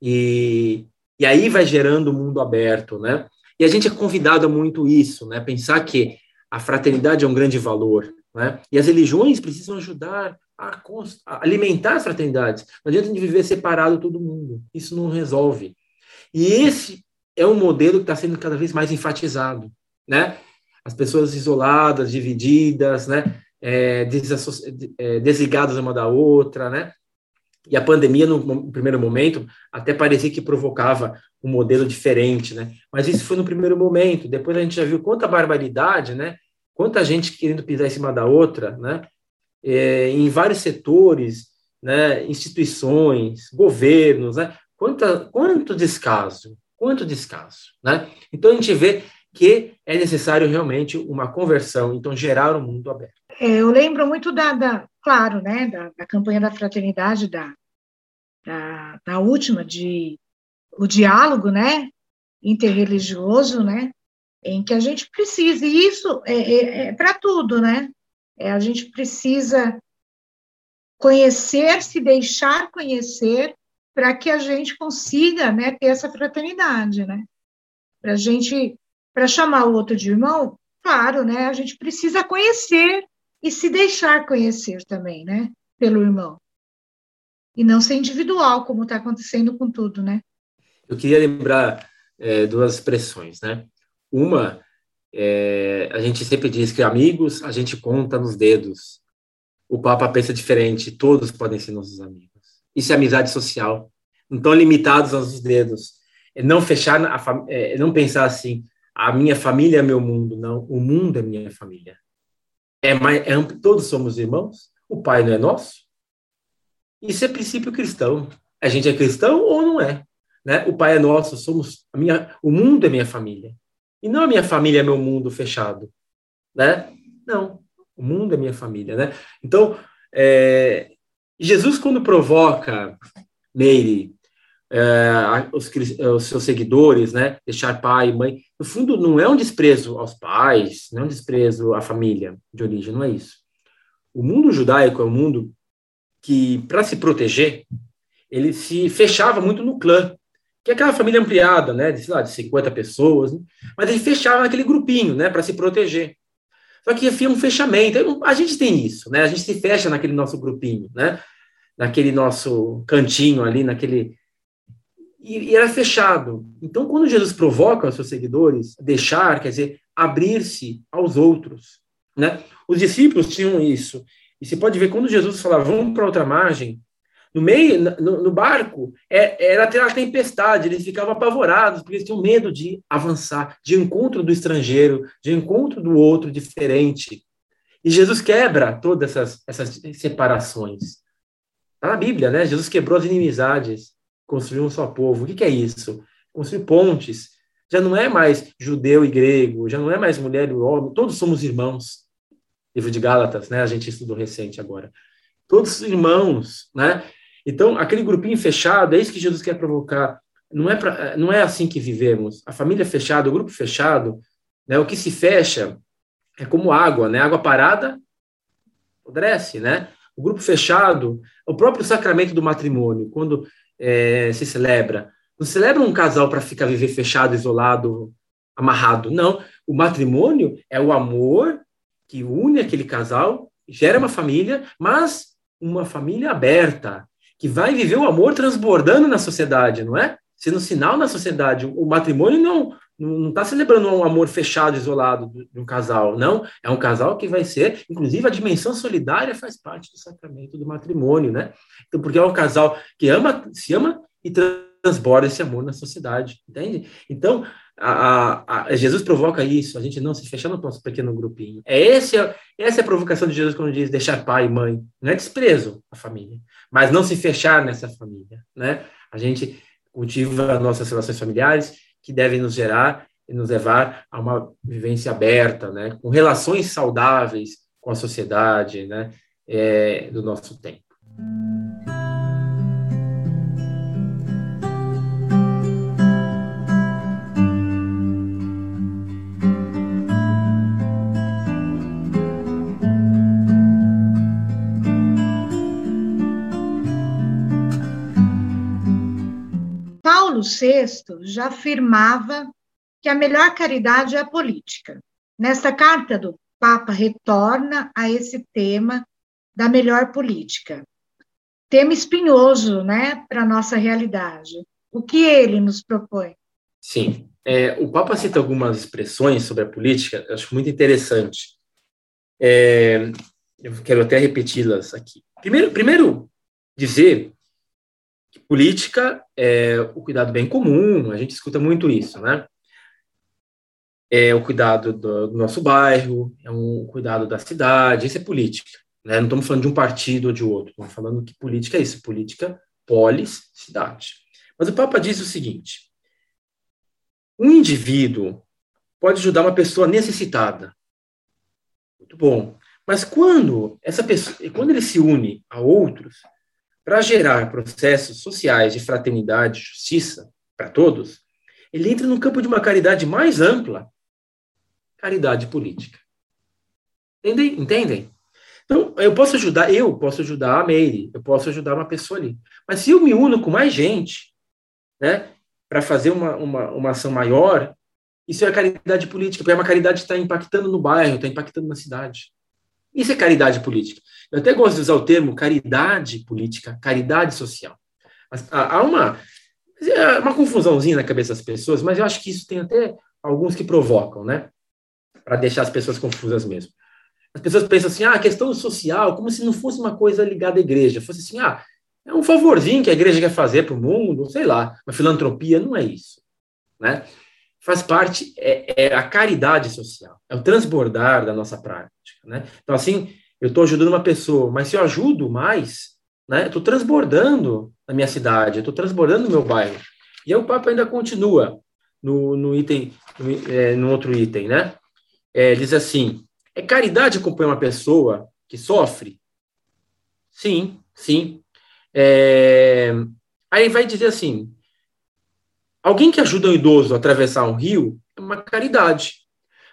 S3: E, e aí vai gerando o um mundo aberto, né? E a gente é convidado a muito isso, né? Pensar que a fraternidade é um grande valor, né? E as religiões precisam ajudar a, a alimentar as fraternidades. Não adianta de viver separado todo mundo. Isso não resolve. E esse é um modelo que está sendo cada vez mais enfatizado, né? As pessoas isoladas, divididas, né? É, é, desligadas uma da outra, né? E a pandemia, no primeiro momento, até parecia que provocava um modelo diferente, né? Mas isso foi no primeiro momento. Depois a gente já viu quanta barbaridade, né? Quanta gente querendo pisar em cima da outra, né? É, em vários setores, né? Instituições, governos, né? Quanto descaso, quanto descaso, né? Então a gente vê que é necessário realmente uma conversão, então gerar um mundo aberto.
S2: É, eu lembro muito da, da claro, né, da, da, campanha da fraternidade, da, da, da última, de o diálogo, né, interreligioso, né, em que a gente precisa, e isso é, é, é para tudo, né, é, a gente precisa conhecer, se deixar conhecer, para que a gente consiga, né, ter essa fraternidade, né, para a gente, para chamar o outro de irmão, claro, né, a gente precisa conhecer e se deixar conhecer também, né, pelo irmão. E não ser individual, como está acontecendo com tudo, né?
S3: Eu queria lembrar é, duas expressões, né? Uma, é, a gente sempre diz que amigos a gente conta nos dedos. O Papa pensa diferente, todos podem ser nossos amigos. Isso é amizade social. Não estão limitados aos dedos. É não fechar, a, é, não pensar assim, a minha família é meu mundo. Não, o mundo é minha família é, mais, é todos somos irmãos? O Pai não é nosso? Isso é princípio cristão. A gente é cristão ou não é? Né? O Pai é nosso, somos a minha, o mundo é minha família. E não a minha família é meu mundo fechado, né? Não, o mundo é minha família, né? Então, é, Jesus quando provoca Meire, é, os, os, seus seguidores, né? Deixar pai e mãe, no fundo, não é um desprezo aos pais, não é um desprezo à família de origem, não é isso. O mundo judaico é um mundo que, para se proteger, ele se fechava muito no clã, que é aquela família ampliada, né, de, sei lá, de 50 pessoas, né? mas ele fechava naquele grupinho, né, para se proteger. Só que havia um fechamento. A gente tem isso, né? A gente se fecha naquele nosso grupinho, né? Naquele nosso cantinho ali, naquele e, e era fechado. Então, quando Jesus provoca os seus seguidores, deixar, quer dizer, abrir-se aos outros, né? Os discípulos tinham isso. E se pode ver, quando Jesus falava, vamos para outra margem, no meio, no, no barco, é, era ter a tempestade, eles ficavam apavorados, porque eles tinham medo de avançar, de encontro do estrangeiro, de encontro do outro diferente. E Jesus quebra todas essas, essas separações. Está na Bíblia, né? Jesus quebrou as inimizades construir um só povo. O que, que é isso? Construir pontes. Já não é mais judeu e grego, já não é mais mulher e homem, todos somos irmãos. Livro de Gálatas, né? A gente estudou recente agora. Todos irmãos, né? Então, aquele grupinho fechado, é isso que Jesus quer provocar. Não é, pra, não é assim que vivemos. A família fechada, o grupo fechado, né? O que se fecha é como água, né? Água parada apodrece, né? O grupo fechado, o próprio sacramento do matrimônio, quando é, se celebra. Não celebra um casal para ficar viver fechado, isolado, amarrado. Não. O matrimônio é o amor que une aquele casal, gera uma família, mas uma família aberta, que vai viver o amor transbordando na sociedade, não é? Sendo sinal na sociedade. O matrimônio não não está celebrando um amor fechado, isolado de um casal, não. É um casal que vai ser, inclusive, a dimensão solidária faz parte do sacramento do matrimônio, né? Então, porque é um casal que ama, se ama e transborda esse amor na sociedade, entende? Então, a, a, Jesus provoca isso, a gente não se fechar no nosso pequeno grupinho. É esse, essa é a provocação de Jesus quando diz deixar pai e mãe. Não é desprezo a família, mas não se fechar nessa família, né? A gente cultiva nossas relações familiares que devem nos gerar e nos levar a uma vivência aberta, né, com relações saudáveis, com a sociedade, né, é, do nosso tempo.
S2: VI já afirmava que a melhor caridade é a política. Nesta carta do Papa retorna a esse tema da melhor política. Tema espinhoso, né, para a nossa realidade. O que ele nos propõe?
S3: Sim. É, o Papa cita algumas expressões sobre a política, eu acho muito interessante. É, eu quero até repeti-las aqui. Primeiro, primeiro, dizer que política é o cuidado bem comum, a gente escuta muito isso, né? é o cuidado do, nosso bairro, é um cuidado da cidade, isso é política. Né? Não estamos falando de um partido ou de outro, estamos falando que política é isso, política polis, cidade. Mas o Papa diz o seguinte, um indivíduo pode ajudar uma pessoa necessitada. Muito bom. Mas quando essa pessoa, quando ele se une a outros para gerar processos sociais de fraternidade, justiça para todos, ele entra no campo de uma caridade mais ampla caridade política. Entendem? Entendem? Então, eu posso ajudar, eu posso ajudar a Meire, eu posso ajudar uma pessoa ali. Mas se eu me uno com mais gente, né, para fazer uma, uma, uma ação maior, isso é caridade política, porque é uma caridade que está impactando no bairro, está impactando na cidade. Isso é caridade política. Eu até gosto de usar o termo caridade política, caridade social. Há uma, uma confusãozinha na cabeça das pessoas, mas eu acho que isso tem até alguns que provocam, né? para deixar as pessoas confusas mesmo. As pessoas pensam assim, ah, a questão social, como se não fosse uma coisa ligada à igreja, fosse assim, ah, é um favorzinho que a igreja quer fazer para o mundo, sei lá, uma filantropia, não é isso, né? Faz parte, é, é a caridade social, é o transbordar da nossa prática, né? Então, assim, eu estou ajudando uma pessoa, mas se eu ajudo mais, né, estou transbordando na minha cidade, estou transbordando no meu bairro. E aí o papo ainda continua no, no item, no, é, no outro item, né? é, diz assim: é caridade acompanhar uma pessoa que sofre? Sim, sim. É, aí vai dizer assim: alguém que ajuda um idoso a atravessar um rio é uma caridade.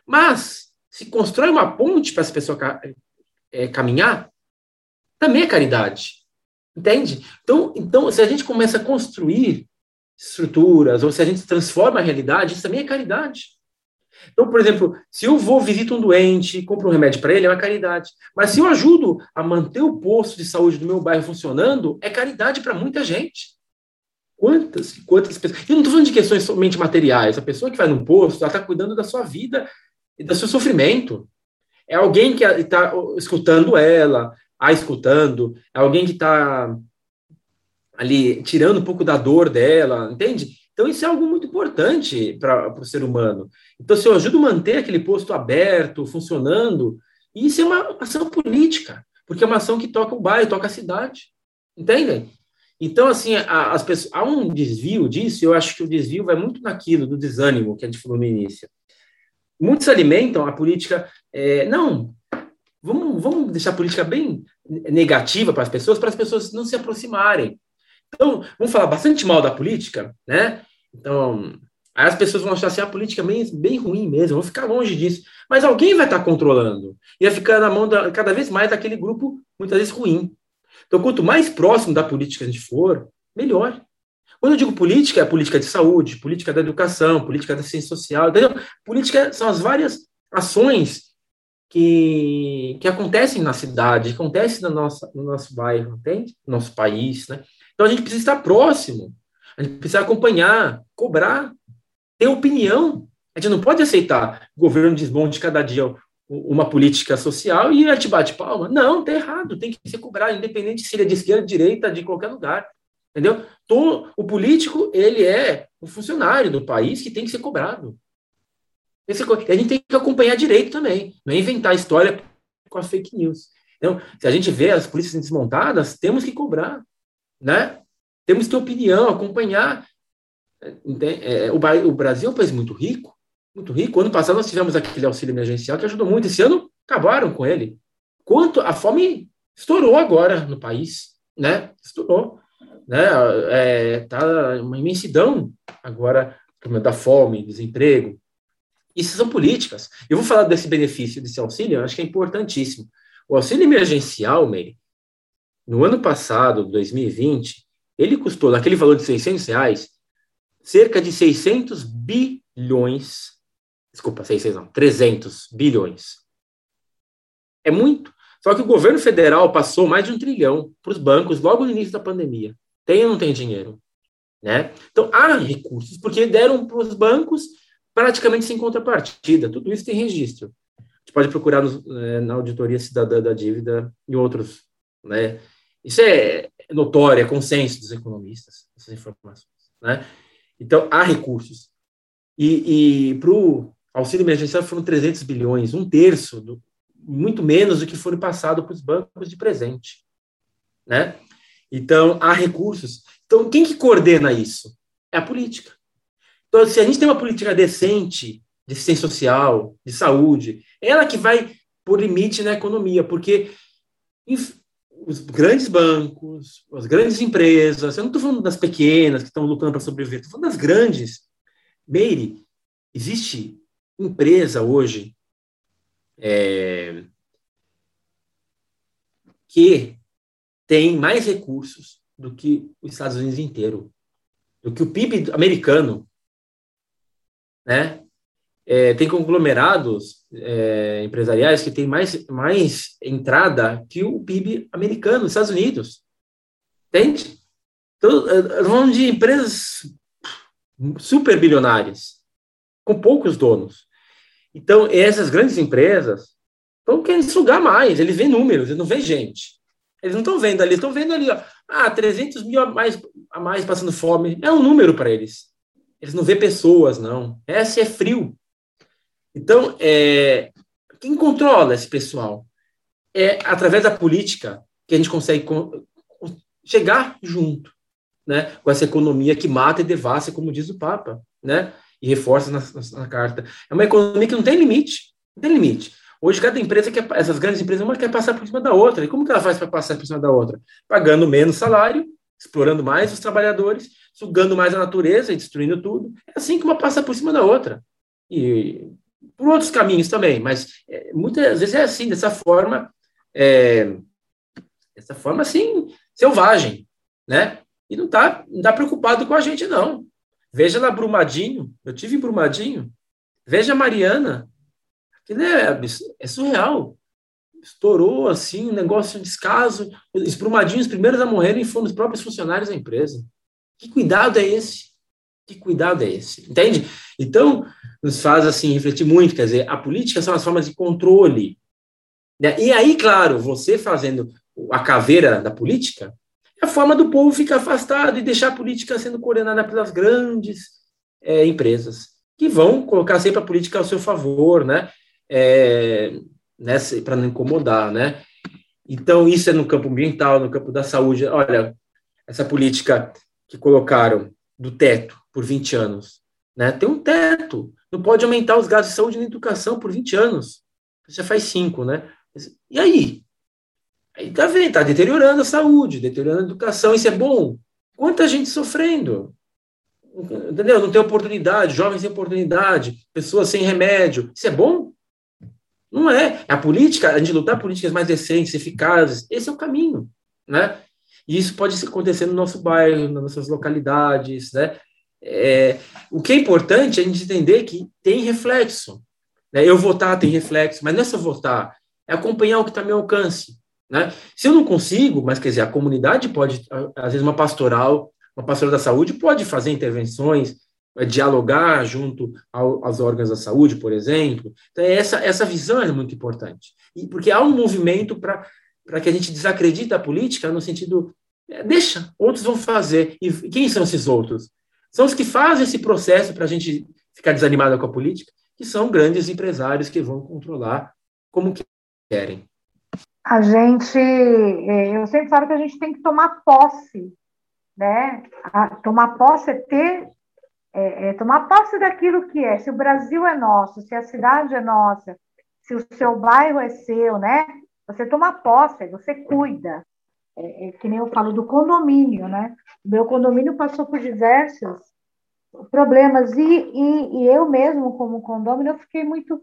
S3: Mas se constrói uma ponte para essa pessoa é, caminhar, também é caridade. Entende? Então, então, se a gente começa a construir estruturas, ou se a gente transforma a realidade, isso também é caridade. Então, por exemplo, se eu vou visitar um doente, compro um remédio para ele, é uma caridade. Mas se eu ajudo a manter o posto de saúde do meu bairro funcionando, é caridade para muita gente. Quantas quantas pessoas. E não estou falando de questões somente materiais. A pessoa que vai no posto, ela está cuidando da sua vida e do seu sofrimento. É alguém que está escutando ela, a escutando, é alguém que está ali tirando um pouco da dor dela, entende? Então, isso é algo muito importante para o ser humano. Então, se eu ajudo a manter aquele posto aberto, funcionando, isso é uma ação política, porque é uma ação que toca o bairro, toca a cidade. Entendem? Então, assim, as pessoas, há um desvio disso, eu acho que o desvio vai muito naquilo do desânimo que a gente falou no início. Muitos alimentam a política, é, não, vamos, vamos deixar a política bem negativa para as pessoas, para as pessoas não se aproximarem. Então, vamos falar bastante mal da política, né? Então, aí as pessoas vão achar assim, a política é bem, bem ruim mesmo, vão ficar longe disso. Mas alguém vai estar controlando. E vai ficar na mão da, cada vez mais daquele grupo, muitas vezes ruim. Então, quanto mais próximo da política a gente for, melhor. Quando eu digo política, é política de saúde, política da educação, política da ciência social, entendeu? Política são as várias ações que, que acontecem na cidade, que acontecem no nosso, no nosso bairro, entende? No nosso país, né? Então a gente precisa estar próximo, a gente precisa acompanhar, cobrar, ter opinião. A gente não pode aceitar o governo desmonte cada dia uma política social e a gente bate palma. Não, tá errado, tem que ser cobrado, independente se ele é de esquerda, de direita, de qualquer lugar. Entendeu? O político, ele é o funcionário do país que tem que ser cobrado. a gente tem que acompanhar direito também, não é inventar história com a fake news. Então, se a gente vê as polícias desmontadas, temos que cobrar né? Temos que ter opinião, acompanhar. É, o Brasil é um país muito rico, muito rico. Ano passado nós tivemos aquele auxílio emergencial que ajudou muito. Esse ano acabaram com ele. quanto a fome estourou agora no país, né? Estourou, né? É, tá uma imensidão agora, da fome, desemprego. Isso são políticas. Eu vou falar desse benefício, desse auxílio, eu acho que é importantíssimo. O auxílio emergencial, Meire, no ano passado, 2020, ele custou, naquele valor de 600 reais, cerca de 600 bilhões, desculpa, 600 não, 300 bilhões. É muito. Só que o governo federal passou mais de um trilhão para os bancos logo no início da pandemia. Tem ou não tem dinheiro? Né? Então, há recursos, porque deram para os bancos praticamente sem contrapartida. Tudo isso tem registro. A gente pode procurar no, é, na auditoria cidadã da dívida e outros. Né? Isso é notório, é consenso dos economistas, essas informações. Né? Então, há recursos. E, e para o auxílio emergencial foram 300 bilhões, um terço, do, muito menos do que foram passado para os bancos de presente. Né? Então, há recursos. Então, quem que coordena isso? É a política. Então, se a gente tem uma política decente de assistência social, de saúde, ela que vai pôr limite na economia, porque os grandes bancos, as grandes empresas, eu não estou falando das pequenas que estão lutando para sobreviver, estou falando das grandes. Meire, existe empresa hoje é, que tem mais recursos do que os Estados Unidos inteiro, do que o PIB americano, né? É, tem conglomerados é, empresariais que têm mais, mais entrada que o PIB americano, dos Estados Unidos. Entende? Então, falando de empresas super bilionárias, com poucos donos. Então, essas grandes empresas estão querendo sugar mais, eles veem números, eles não veem gente. Eles não estão vendo ali, estão vendo ali, ó, ah, 300 mil a mais, a mais passando fome. É um número para eles. Eles não vê pessoas, não. Esse é frio. Então, é, quem controla esse pessoal? É através da política que a gente consegue chegar junto, né, com essa economia que mata e devassa, como diz o Papa, né, e reforça na, na, na carta. É uma economia que não tem limite, não tem limite. Hoje, cada empresa quer, essas grandes empresas, uma quer passar por cima da outra. E como que ela faz para passar por cima da outra? Pagando menos salário, explorando mais os trabalhadores, sugando mais a natureza e destruindo tudo. É assim que uma passa por cima da outra. E por outros caminhos também, mas é, muitas vezes é assim, dessa forma, é, dessa forma assim, selvagem, né? E não está não tá preocupado com a gente, não. Veja lá Brumadinho, eu tive em Brumadinho, veja Mariana, aquilo é, é surreal. Estourou assim, um negócio de descaso. Os Brumadinhos, os primeiros a morrerem foram os próprios funcionários da empresa. Que cuidado é esse? Que cuidado é esse? Entende? Então, nos faz assim refletir muito, quer dizer, a política são as formas de controle. Né? E aí, claro, você fazendo a caveira da política, a forma do povo ficar afastado e deixar a política sendo coordenada pelas grandes é, empresas, que vão colocar sempre a política ao seu favor, né? É, para não incomodar, né? Então, isso é no campo ambiental, no campo da saúde. Olha, essa política que colocaram do teto por 20 anos, né? Tem um teto, não pode aumentar os gastos de saúde na educação por 20 anos. Você faz cinco, né? E aí? Aí tá vendo, tá deteriorando a saúde, deteriorando a educação, isso é bom. Quanta gente sofrendo? Entendeu? Não tem oportunidade, jovens sem oportunidade, pessoas sem remédio. Isso é bom? Não é. A política, a gente lutar políticas mais decentes, eficazes, esse é o caminho, né? E isso pode acontecer no nosso bairro, nas nossas localidades, né? É, o que é importante é a gente entender que tem reflexo. Né? Eu votar tem reflexo, mas não é só votar, é acompanhar o que está ao meu alcance. Né? Se eu não consigo, mas quer dizer, a comunidade pode, às vezes, uma pastoral, uma pastoral da saúde pode fazer intervenções, é, dialogar junto ao, aos órgãos da saúde, por exemplo. Então, essa, essa visão é muito importante. E, porque há um movimento para que a gente desacredite a política no sentido, é, deixa, outros vão fazer. E quem são esses outros? são os que fazem esse processo para a gente ficar desanimado com a política, que são grandes empresários que vão controlar como querem.
S2: A gente, é, eu sempre falo que a gente tem que tomar posse, né? A, tomar posse é ter, é, é, tomar posse daquilo que é. Se o Brasil é nosso, se a cidade é nossa, se o seu bairro é seu, né? Você toma posse, você cuida. É, é, que nem eu falo do condomínio, né? O meu condomínio passou por diversos problemas e, e, e eu mesmo, como condomínio, eu fiquei muito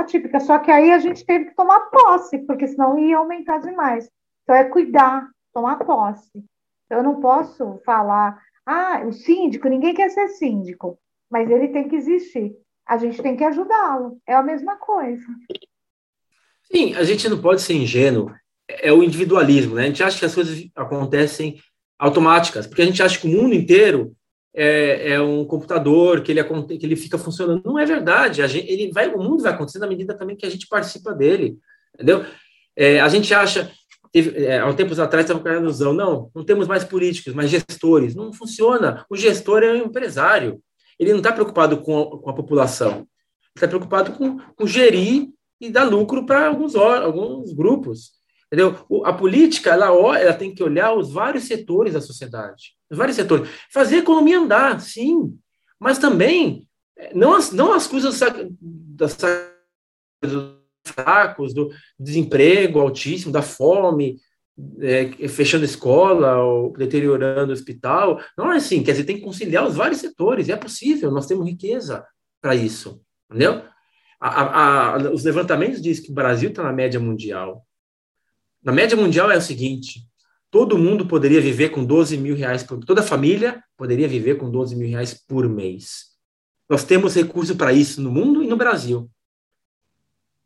S2: atípica. Só que aí a gente teve que tomar posse, porque senão ia aumentar demais. Então é cuidar, tomar posse. Eu não posso falar, ah, o síndico, ninguém quer ser síndico, mas ele tem que existir. A gente tem que ajudá-lo. É a mesma coisa.
S3: Sim, a gente não pode ser ingênuo. É o individualismo, né? A gente acha que as coisas acontecem automáticas, porque a gente acha que o mundo inteiro é, é um computador, que ele, que ele fica funcionando. Não é verdade. Gente, ele vai, o mundo vai acontecer na medida também que a gente participa dele, entendeu? É, a gente acha Teve, é, há tempos atrás estava com a ilusão, não, não temos mais políticos, mas gestores. Não funciona. O gestor é um empresário. Ele não está preocupado com a, com a população. Está preocupado com, com gerir e dar lucro para alguns, alguns grupos. Entendeu? A política, ela, ela tem que olhar os vários setores da sociedade. Os vários setores. Fazer a economia andar, sim. Mas também, não as, não as coisas das fracos, do desemprego altíssimo, da fome, é, fechando escola ou deteriorando o hospital. Não é assim, quer dizer, tem que conciliar os vários setores, é possível, nós temos riqueza para isso, entendeu? A, a, a, os levantamentos dizem que o Brasil está na média mundial. Na média mundial é o seguinte: todo mundo poderia viver com 12 mil reais por toda família poderia viver com 12 mil reais por mês. Nós temos recurso para isso no mundo e no Brasil.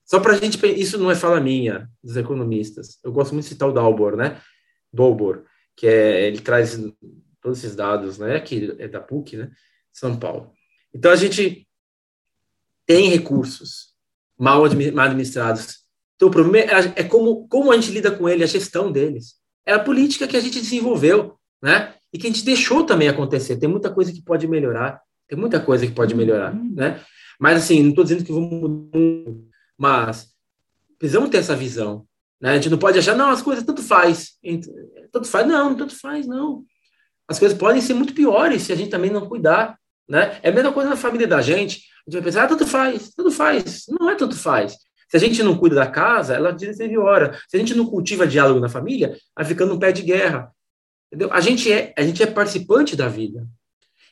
S3: Só para a gente, isso não é fala minha, dos economistas. Eu gosto muito de citar o Dalbor, né? Dalbor, que é, ele traz todos esses dados, né? Que é da PUC, né? São Paulo. Então a gente tem recursos mal administrados. Então o problema é, é como, como a gente lida com ele, a gestão deles. É a política que a gente desenvolveu, né? E que a gente deixou também acontecer. Tem muita coisa que pode melhorar. Tem muita coisa que pode melhorar, né? Mas assim, não estou dizendo que vamos mudar mas precisamos ter essa visão. Né? A gente não pode achar, não, as coisas tanto faz. Tanto faz, não, tanto faz, não. As coisas podem ser muito piores se a gente também não cuidar. Né? É a mesma coisa na família da gente. A gente vai pensar, ah, tanto faz, tanto faz. Não é tanto faz. Se a gente não cuida da casa, ela deteriora. Se a gente não cultiva diálogo na família, vai ficando um pé de guerra. Entendeu? A gente é, a gente é participante da vida.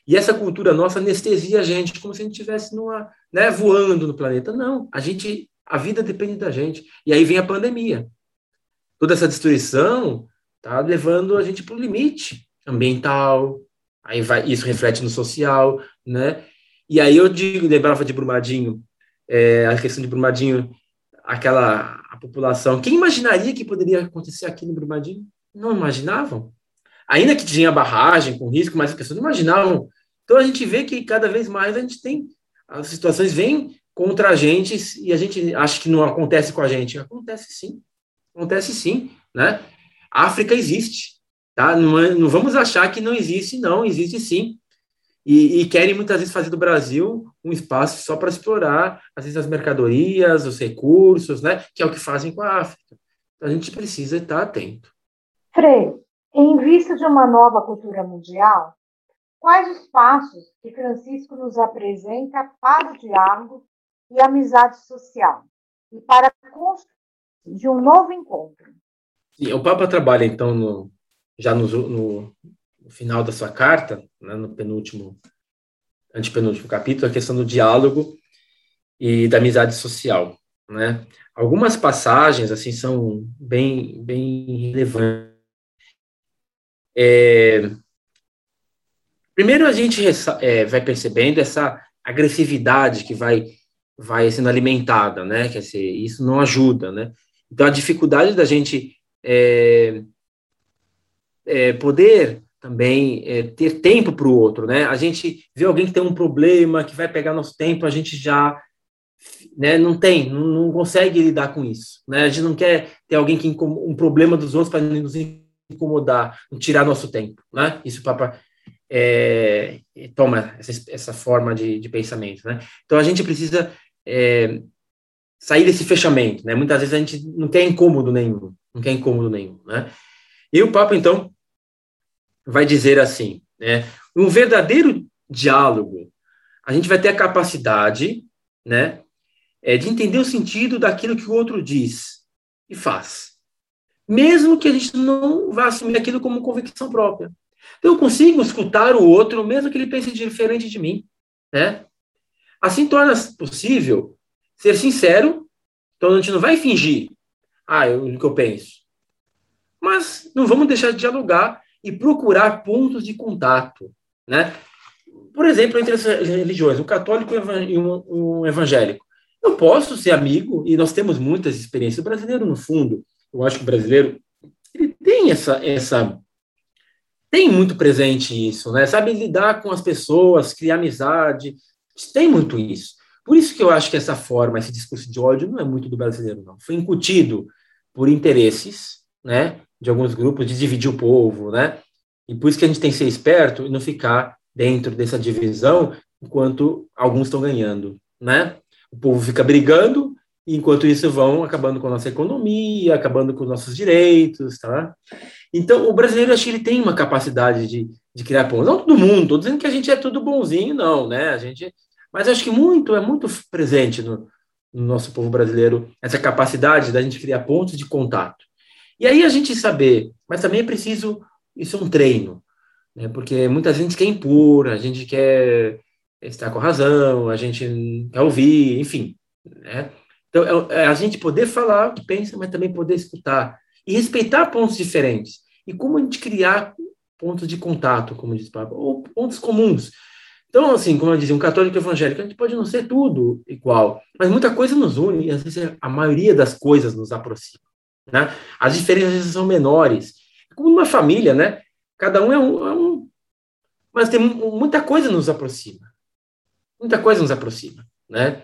S3: E essa cultura nossa anestesia a gente, como se a gente estivesse numa, né, voando no planeta. Não, a gente a vida depende da gente. E aí vem a pandemia. Toda essa destruição tá levando a gente para o limite ambiental. Aí vai, isso reflete no social, né? E aí eu digo, lembrava de Brumadinho, é, a questão de Brumadinho, aquela a população. Quem imaginaria que poderia acontecer aqui no Brumadinho? Não imaginavam. Ainda que tinha barragem com risco, mas as pessoas não imaginavam. Então a gente vê que cada vez mais a gente tem as situações vêm contra a gente e a gente acha que não acontece com a gente. Acontece sim. Acontece sim, né? A África existe, tá? Não, é, não vamos achar que não existe, não, existe sim. E, e, querem muitas vezes fazer do Brasil um espaço só para explorar, às vezes, as mercadorias, os recursos, né? Que é o que fazem com a África. Então, a gente precisa estar atento.
S2: Frei, em vista de uma nova cultura mundial, quais os passos que Francisco nos apresenta para o diálogo e amizade social, e para a construção de um novo encontro.
S3: Sim, o Papa trabalha, então, no, já no, no, final da sua carta, né, no penúltimo, antepenúltimo capítulo, a questão do diálogo e da amizade social. Né? Algumas passagens assim são bem, bem relevantes. É, primeiro, a gente é, vai percebendo essa agressividade que vai vai sendo alimentada, né? Quer dizer, isso não ajuda, né? Então, a dificuldade da gente é, é, poder também é, ter tempo para o outro, né? A gente vê alguém que tem um problema, que vai pegar nosso tempo, a gente já né, não tem, não, não consegue lidar com isso, né? A gente não quer ter alguém que um problema dos outros para nos incomodar, tirar nosso tempo, né? Isso para é, toma essa, essa forma de, de pensamento, né? Então a gente precisa é, sair desse fechamento, né? Muitas vezes a gente não quer incômodo nenhum, não quer incômodo nenhum, né? E o Papa, então, vai dizer assim, né? Um verdadeiro diálogo, a gente vai ter a capacidade, né? É, de entender o sentido daquilo que o outro diz e faz. mesmo que a gente não vá assumir aquilo como convicção própria. Então, eu consigo escutar o outro, mesmo que ele pense diferente de mim. Né? Assim torna possível ser sincero, então a gente não vai fingir, ah, eu, o que eu penso. Mas não vamos deixar de dialogar e procurar pontos de contato. Né? Por exemplo, entre as religiões, um católico e um evangélico. Eu posso ser amigo, e nós temos muitas experiências. O brasileiro, no fundo, eu acho que o brasileiro ele tem essa, essa tem muito presente isso, né? Sabe lidar com as pessoas, criar amizade, tem muito isso. Por isso que eu acho que essa forma, esse discurso de ódio não é muito do brasileiro, não. Foi incutido por interesses, né, de alguns grupos de dividir o povo, né? E por isso que a gente tem que ser esperto e não ficar dentro dessa divisão enquanto alguns estão ganhando, né? O povo fica brigando enquanto isso vão acabando com a nossa economia, acabando com os nossos direitos, tá? Então, o brasileiro, acho que ele tem uma capacidade de, de criar pontos. Não todo mundo, estou dizendo que a gente é tudo bonzinho, não, né? A gente, mas acho que muito, é muito presente no, no nosso povo brasileiro essa capacidade da gente criar pontos de contato. E aí a gente saber, mas também é preciso, isso é um treino, né? Porque muita gente quer impor, a gente quer estar com razão, a gente quer ouvir, enfim, né? Então, é, é a gente poder falar o que pensa, mas também poder escutar e respeitar pontos diferentes. E como a gente criar pontos de contato, como diz o Papa, ou pontos comuns. Então, assim, como eu dizia, um católico evangélico, a gente pode não ser tudo igual, mas muita coisa nos une e às vezes a maioria das coisas nos aproxima. Né? As diferenças são menores. Como uma família, né? Cada um é um, é um mas tem muita coisa nos aproxima. Muita coisa nos aproxima, né?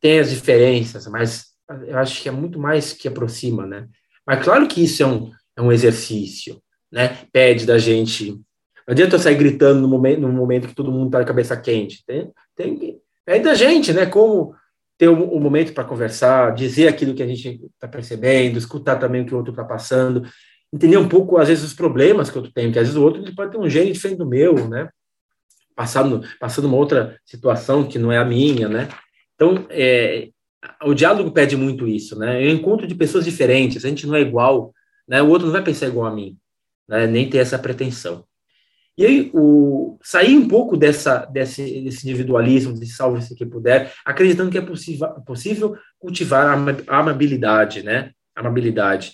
S3: Tem as diferenças, mas eu acho que é muito mais que aproxima, né? Mas claro que isso é um, é um exercício, né? Pede da gente. Não adianta eu sair gritando no momento, no momento que todo mundo está de cabeça quente. Tem, tem. Pede da gente, né? Como ter um, momento para conversar, dizer aquilo que a gente está percebendo, escutar também o que o outro está passando, entender um pouco, às vezes, os problemas que o outro tem, porque às vezes o outro ele pode ter um gênio diferente do meu, né? Passando, passando uma outra situação que não é a minha, né? Então, é, o diálogo pede muito isso, né? Eu encontro de pessoas diferentes, a gente não é igual, né? O outro não vai pensar igual a mim, né? Nem ter essa pretensão. E aí, o, sair um pouco dessa, desse, desse individualismo, de salve-se quem puder, acreditando que é possível, cultivar a amabilidade, né? Amabilidade.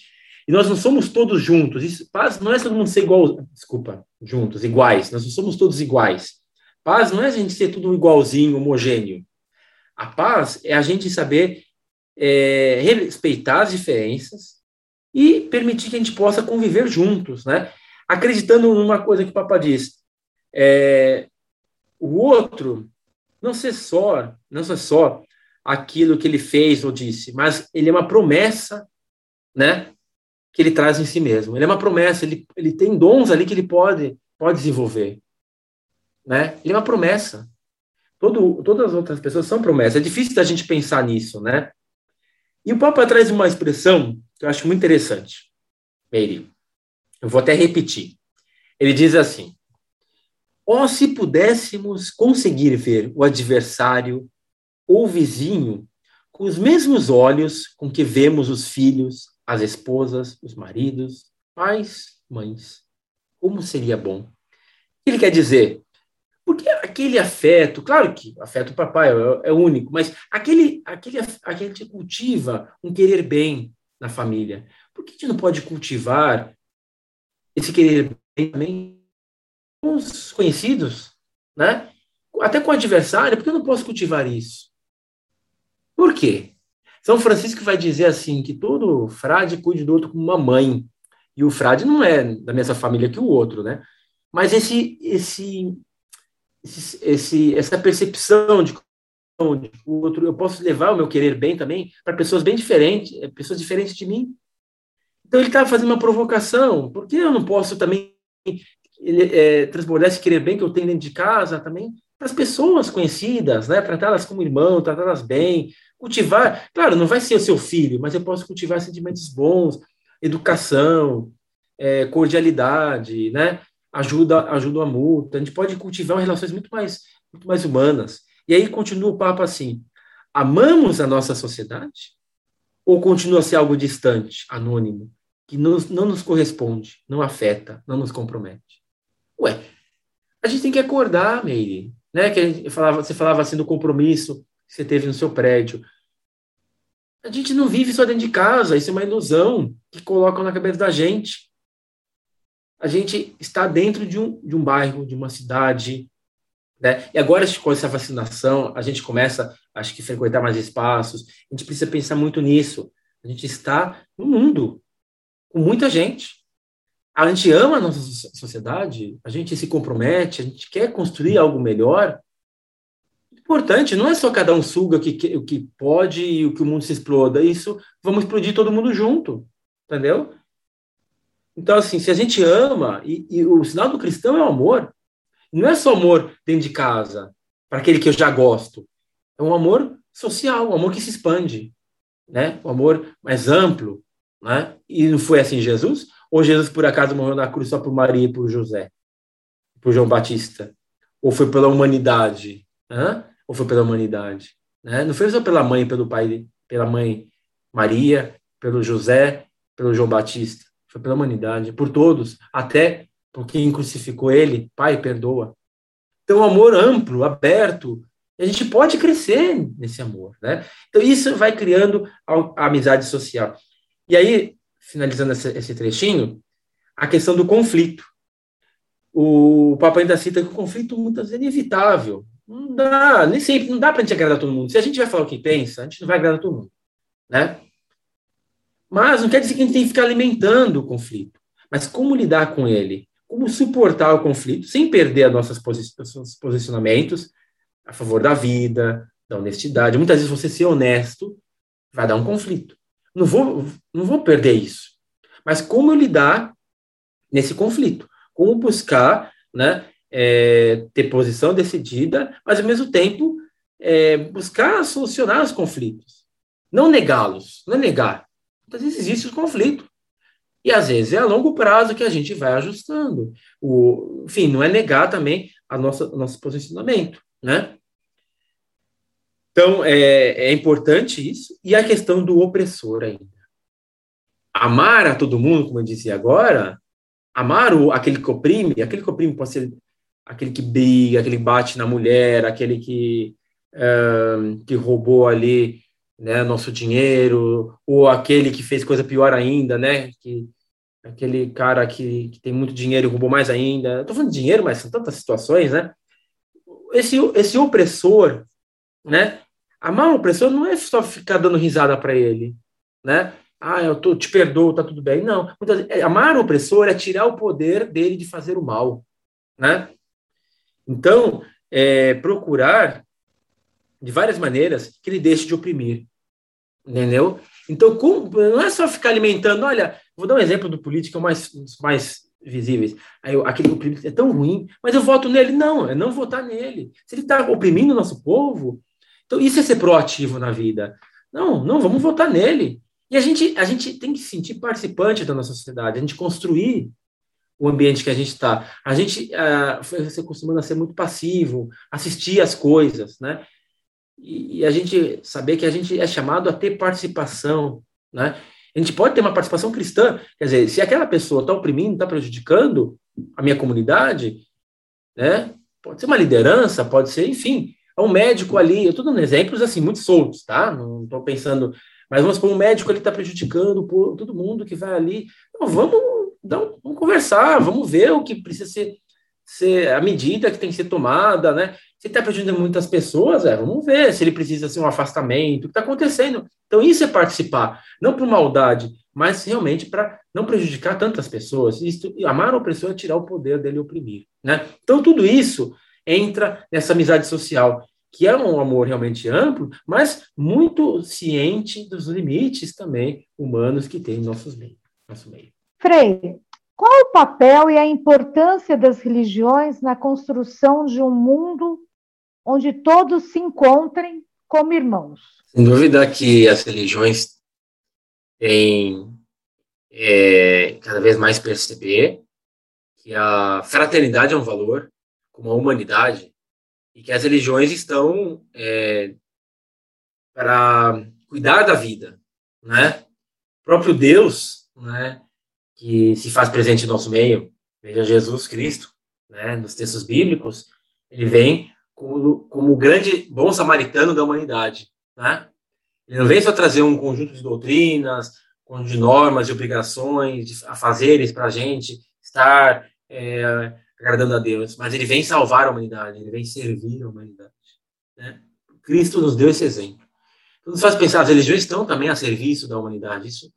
S3: E nós não somos todos juntos. Isso, paz não é todo mundo ser igual, desculpa, juntos, iguais. Nós não somos todos iguais. Paz não é a gente ser tudo igualzinho, homogêneo. A paz é a gente saber é, respeitar as diferenças e permitir que a gente possa conviver juntos, né? Acreditando numa coisa que o Papa diz, é, o outro não ser só, não ser só aquilo que ele fez ou disse, mas ele é uma promessa, né? Que ele traz em si mesmo. Ele é uma promessa, ele, ele tem dons ali que ele pode, pode desenvolver, né? Ele é uma promessa. Todo, todas as outras pessoas são promessas. É difícil da gente pensar nisso, né? E o Papa traz uma expressão que eu acho muito interessante. Meire, eu vou até repetir. Ele diz assim: oh, se pudéssemos conseguir ver o adversário ou vizinho com os mesmos olhos com que vemos os filhos, as esposas, os maridos, pais, mães, como seria bom. Ele quer dizer, porque aquele afeto, claro que afeto papai é, é único, mas aquele, aquele, aquele que cultiva um querer bem na família. Por que a gente não pode cultivar esse querer bem também com os conhecidos, né? Até com o adversário, por que eu não posso cultivar isso? Por quê? São Francisco vai dizer assim que todo frade cuide do outro como uma mãe. E o frade não é da mesma família que o outro, né? Mas esse esse, esse, essa percepção de o outro, eu posso levar o meu querer bem também para pessoas bem diferentes, eh, pessoas diferentes de mim. Então ele estava fazendo uma provocação. Por que eu não posso também ele, é, transbordar esse querer bem que eu tenho dentro de casa também para as pessoas conhecidas, né? Tratá-las como irmão, tratá-las bem, cultivar. Claro, não vai ser o seu filho, mas eu posso cultivar sentimentos bons, educação, é, cordialidade, né? ajuda, ajuda a multa, a gente pode cultivar relações muito mais, muito mais humanas. E aí continua o papo assim: amamos a nossa sociedade? Ou continua a ser algo distante, anônimo? Que nos, não nos corresponde, não afeta, não nos compromete. Ué, a gente tem que acordar, Meire, né? Que falava, você falava assim do compromisso que você teve no seu prédio. A gente não vive só dentro de casa, isso é uma ilusão que colocam na cabeça da gente. A gente está dentro de um, de um bairro, de uma cidade, né? E agora, com essa vacinação, a gente começa, acho que, frequentar mais espaços. A gente precisa pensar muito nisso. A gente está no mundo, com muita gente. A gente ama a nossa sociedade, a gente se compromete, a gente quer construir algo melhor. Importante, não é só cada um suga o que, o que pode e o que o mundo se exploda. Isso, vamos explodir todo mundo junto, entendeu? Então, assim, se a gente ama, e, e o sinal do cristão é o amor, não é só amor dentro de casa, para aquele que eu já gosto. É um amor social, um amor que se expande, né? Um amor mais amplo, né? E não foi assim Jesus? Ou Jesus por acaso morreu na cruz só por Maria e por José, por João Batista? Ou foi pela humanidade? Hã? Ou foi pela humanidade? Né? Não foi só pela mãe, pelo pai, pela mãe Maria, pelo José, pelo João Batista. Foi pela humanidade, por todos, até por quem crucificou ele, Pai, perdoa. Então, amor amplo, aberto, a gente pode crescer nesse amor, né? Então, isso vai criando a amizade social. E aí, finalizando esse, trechinho, a questão do conflito. O Papa ainda cita que o conflito muitas vezes é inevitável. Não dá, nem sempre, não dá para a gente agradar todo mundo. Se a gente vai falar o que pensa, a gente não vai agradar todo mundo, né? Mas não quer dizer que a gente tem que ficar alimentando o conflito. Mas como lidar com ele? como suportar o conflito sem perder nossos posicionamentos a favor da vida, da honestidade. Muitas vezes você ser honesto vai dar um conflito. Não vou, não vou perder isso. Mas como lidar nesse conflito? Como buscar né, é, ter posição decidida, mas ao mesmo tempo é, buscar solucionar os conflitos. Não negá-los, não é negar. Muitas vezes existe o conflito. E às vezes é a longo prazo que a gente vai ajustando. O, enfim, não é negar também a nossa, o nosso posicionamento, né? Então, é, é importante isso. E a questão do opressor ainda. Amar a todo mundo, como eu disse agora, amar o, aquele que oprime, aquele que oprime pode ser aquele que briga, aquele que bate na mulher, aquele que, que roubou ali né, nosso dinheiro, ou aquele que fez coisa pior ainda, né, que aquele cara que, que tem muito dinheiro e roubou mais ainda. Estou falando de dinheiro, mas são tantas situações, né? Esse, esse opressor, né? Amar o opressor não é só ficar dando risada para ele, né? Ah, eu tô, te perdoo, tá tudo bem. Não. É, amar o opressor é tirar o poder dele de fazer o mal, né? Então, é, procurar de várias maneiras que ele deixe de oprimir. Entendeu? Então, com, não é só ficar alimentando, olha, vou dar um exemplo do político mais, mais visíveis. Aí, aquele político é tão ruim, mas eu voto nele. Não, é não votar nele. Se ele está oprimindo o nosso povo, então isso é ser proativo na vida. Não, não, vamos votar nele. E a gente, a gente tem que se sentir participante da nossa sociedade, a gente construir o ambiente que a gente está. A gente uh, foi acostumando a ser muito passivo, assistir as coisas, né? E, e, a gente saber que a gente é chamado a ter participação, né? A gente pode ter uma participação cristã, quer dizer, se aquela pessoa está oprimindo, está prejudicando a minha comunidade, né? Pode ser uma liderança, pode ser, enfim, um médico ali. Eu estou dando exemplos assim muito soltos, tá? Não estou pensando, mas vamos supor um médico ali está prejudicando todo mundo que vai ali. Vamos, vamos conversar, vamos ver o que precisa ser ser a medida que tem que ser tomada, né? Se está prejudicando muitas pessoas, é, vamos ver se ele precisa ser um afastamento, o que está acontecendo. Então, isso é participar, não por maldade, mas realmente para não prejudicar tantas pessoas. Isso, amar o opressor é tirar o poder dele oprimir, né? Então, tudo isso entra nessa amizade social, que é um amor realmente amplo, mas muito ciente dos limites também humanos que tem em nossos meio, nosso meio.
S2: Frei, qual o papel e a importância das religiões na construção de um mundo onde todos se encontrem como irmãos?
S3: Sem dúvida que as religiões têm é, cada vez mais perceber que a fraternidade é um valor, como a humanidade, e que as religiões estão é, para cuidar da vida, né? O próprio Deus, né? que se faz presente no nosso meio. Veja Jesus Cristo, né, nos textos bíblicos, ele vem como, como o grande bom samaritano da humanidade, né? Ele não vem só trazer um conjunto de doutrinas, de normas e obrigações, de afazeres para a gente estar é, agradando a Deus, mas ele vem salvar a humanidade, ele vem servir a humanidade. Né? Cristo nos deu esse exemplo. Então, nos faz pensar, as religiões estão também a serviço da humanidade, isso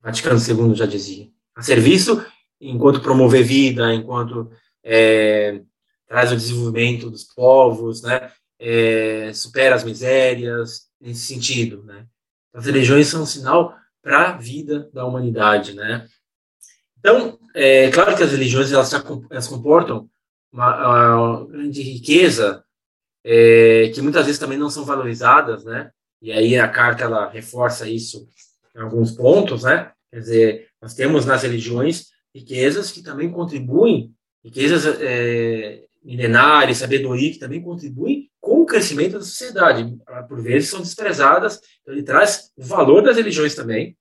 S3: Vaticano II já dizia. A serviço enquanto promover vida, enquanto é, traz o desenvolvimento dos povos, né? É, supera as misérias, nesse sentido, né? As religiões são um sinal para a vida da humanidade, né? Então, é claro que as religiões elas, elas comportam uma, uma, grande riqueza é, que muitas vezes também não são valorizadas, né? E aí a carta ela reforça isso em alguns pontos, né? Quer dizer, nós temos nas religiões riquezas que também contribuem, riquezas é, milenares, sabedoria que também contribuem com o crescimento da sociedade. Por vezes são desprezadas, então ele traz o valor das religiões também.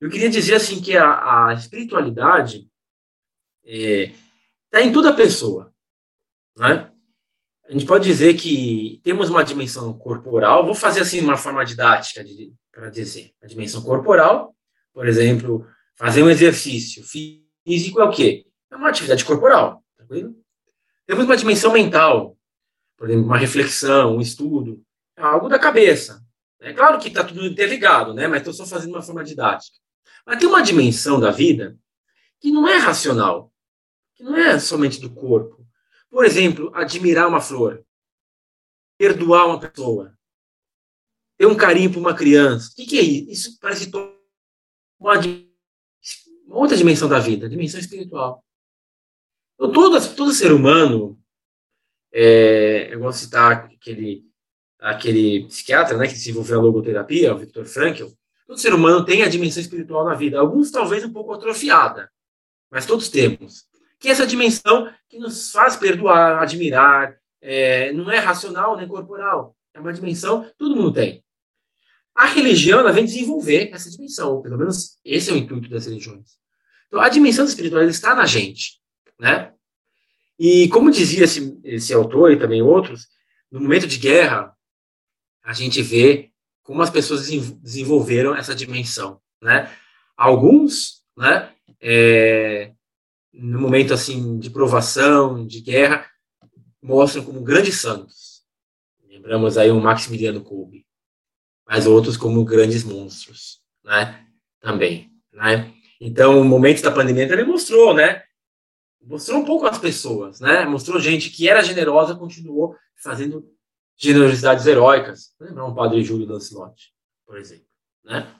S3: Eu queria dizer assim que a, a espiritualidade está é, em toda pessoa, né? A gente pode dizer que temos uma dimensão corporal. Vou fazer assim uma forma didática para dizer a dimensão corporal, por exemplo, fazer um exercício físico é o quê? É uma atividade corporal, tranquilo? Temos uma dimensão mental, por exemplo, uma reflexão, um estudo, é algo da cabeça. É claro que está tudo interligado, né? Mas estou só fazendo uma forma didática. Mas tem uma dimensão da vida que não é racional, que não é somente do corpo. Por exemplo, admirar uma flor, perdoar uma pessoa, ter um carinho por uma criança. O que, que é isso? Isso parece uma, uma outra dimensão da vida, a dimensão espiritual. Então, todo, todo ser humano, é, eu vou citar aquele, aquele psiquiatra né, que desenvolveu a logoterapia, o Viktor Frankl, todo ser humano tem a dimensão espiritual na vida, alguns talvez um pouco atrofiada, mas todos temos. Que é essa dimensão que nos faz perdoar, admirar, é, não é racional nem corporal, é uma dimensão todo mundo tem. A religião ela vem desenvolver essa dimensão, pelo menos esse é o intuito das religiões. Então, a dimensão espiritual está na gente né? E como dizia esse, esse autor e também outros, no momento de guerra, a gente vê como as pessoas desenvolveram essa dimensão, né? Alguns, né, é, no momento assim de provação, de guerra, mostram como grandes santos. Lembramos aí o Maximiliano Kolbe, mas outros como grandes monstros, né? Também, né? Então, o momento da pandemia também mostrou, né? mostrou um pouco as pessoas, né? Mostrou gente que era generosa, continuou fazendo generosidades heróicas. Lembrar um padre Júlio Lancelotti, por exemplo, né?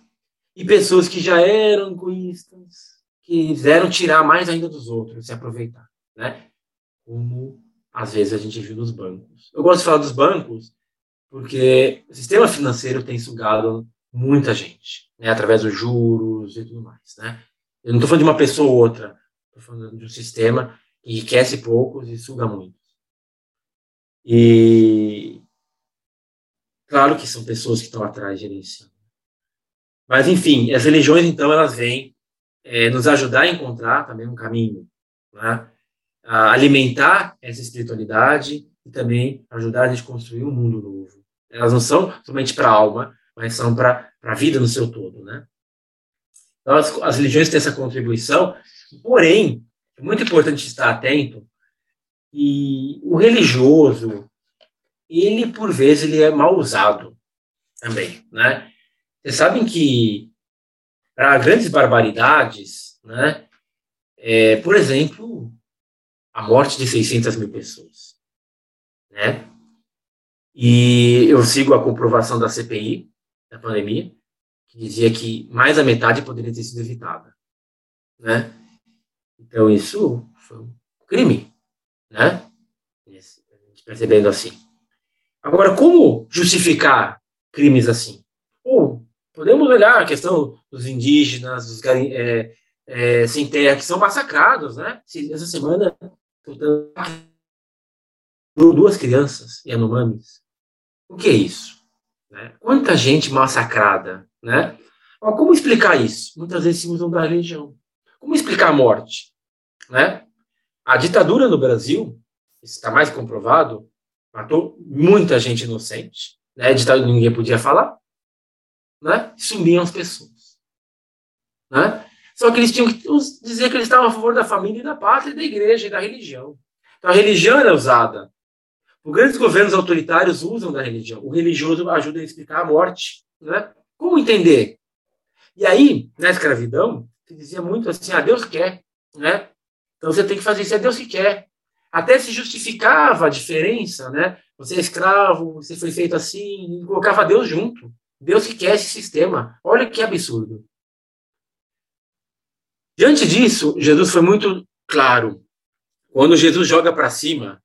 S3: E pessoas que já eram egoístas, que quiseram tirar mais ainda dos outros, se aproveitar, né? Como às vezes a gente viu nos bancos. Eu gosto de falar dos bancos porque o sistema financeiro tem sugado muita gente, né? Através dos juros e tudo mais, né? Eu não estou falando de uma pessoa ou outra, Estou falando de um sistema que enriquece poucos e suga muitos. E claro que são pessoas que estão atrás gerenciando. Mas, enfim, as religiões, então, elas vêm é, nos ajudar a encontrar também um caminho, né? a alimentar essa espiritualidade e também ajudar a gente a construir um mundo novo. Elas não são somente para a alma, mas são para a vida no seu todo, né? Então, as, as religiões têm essa contribuição Porém, é muito importante estar atento e o religioso, ele por vezes ele é mal usado também, né? Vocês sabem que para grandes barbaridades, né? É, por exemplo, a morte de 600 mil pessoas, né? E eu sigo a comprovação da CPI da pandemia, que dizia que mais da metade poderia ter sido evitada, né? Então, isso foi um crime, né? Percebendo assim. Agora, como justificar crimes assim? Ou podemos olhar a questão dos indígenas, dos é, é, sem terra, que são massacrados, né? Essa semana, duas crianças Yanomamis. O que é isso? Né? Quanta gente massacrada, né? Como explicar isso? Muitas vezes se usam da religião. Como explicar a morte? Né? A ditadura no Brasil, está mais comprovado, matou muita gente inocente, né? ditadura ninguém podia falar, né? sumiam as pessoas. Né? Só que eles tinham que dizer que eles estavam a favor da família e da pátria, da igreja e da religião. Então a religião era usada. Os grandes governos autoritários usam da religião. O religioso ajuda a explicar a morte. Né? Como entender? E aí, na escravidão, se dizia muito assim, ah, Deus quer. Né? Então você tem que fazer isso, é Deus que quer. Até se justificava a diferença, né? Você é escravo, você foi feito assim, e colocava Deus junto. Deus que quer esse sistema. Olha que absurdo. Diante disso, Jesus foi muito claro. Quando Jesus joga para cima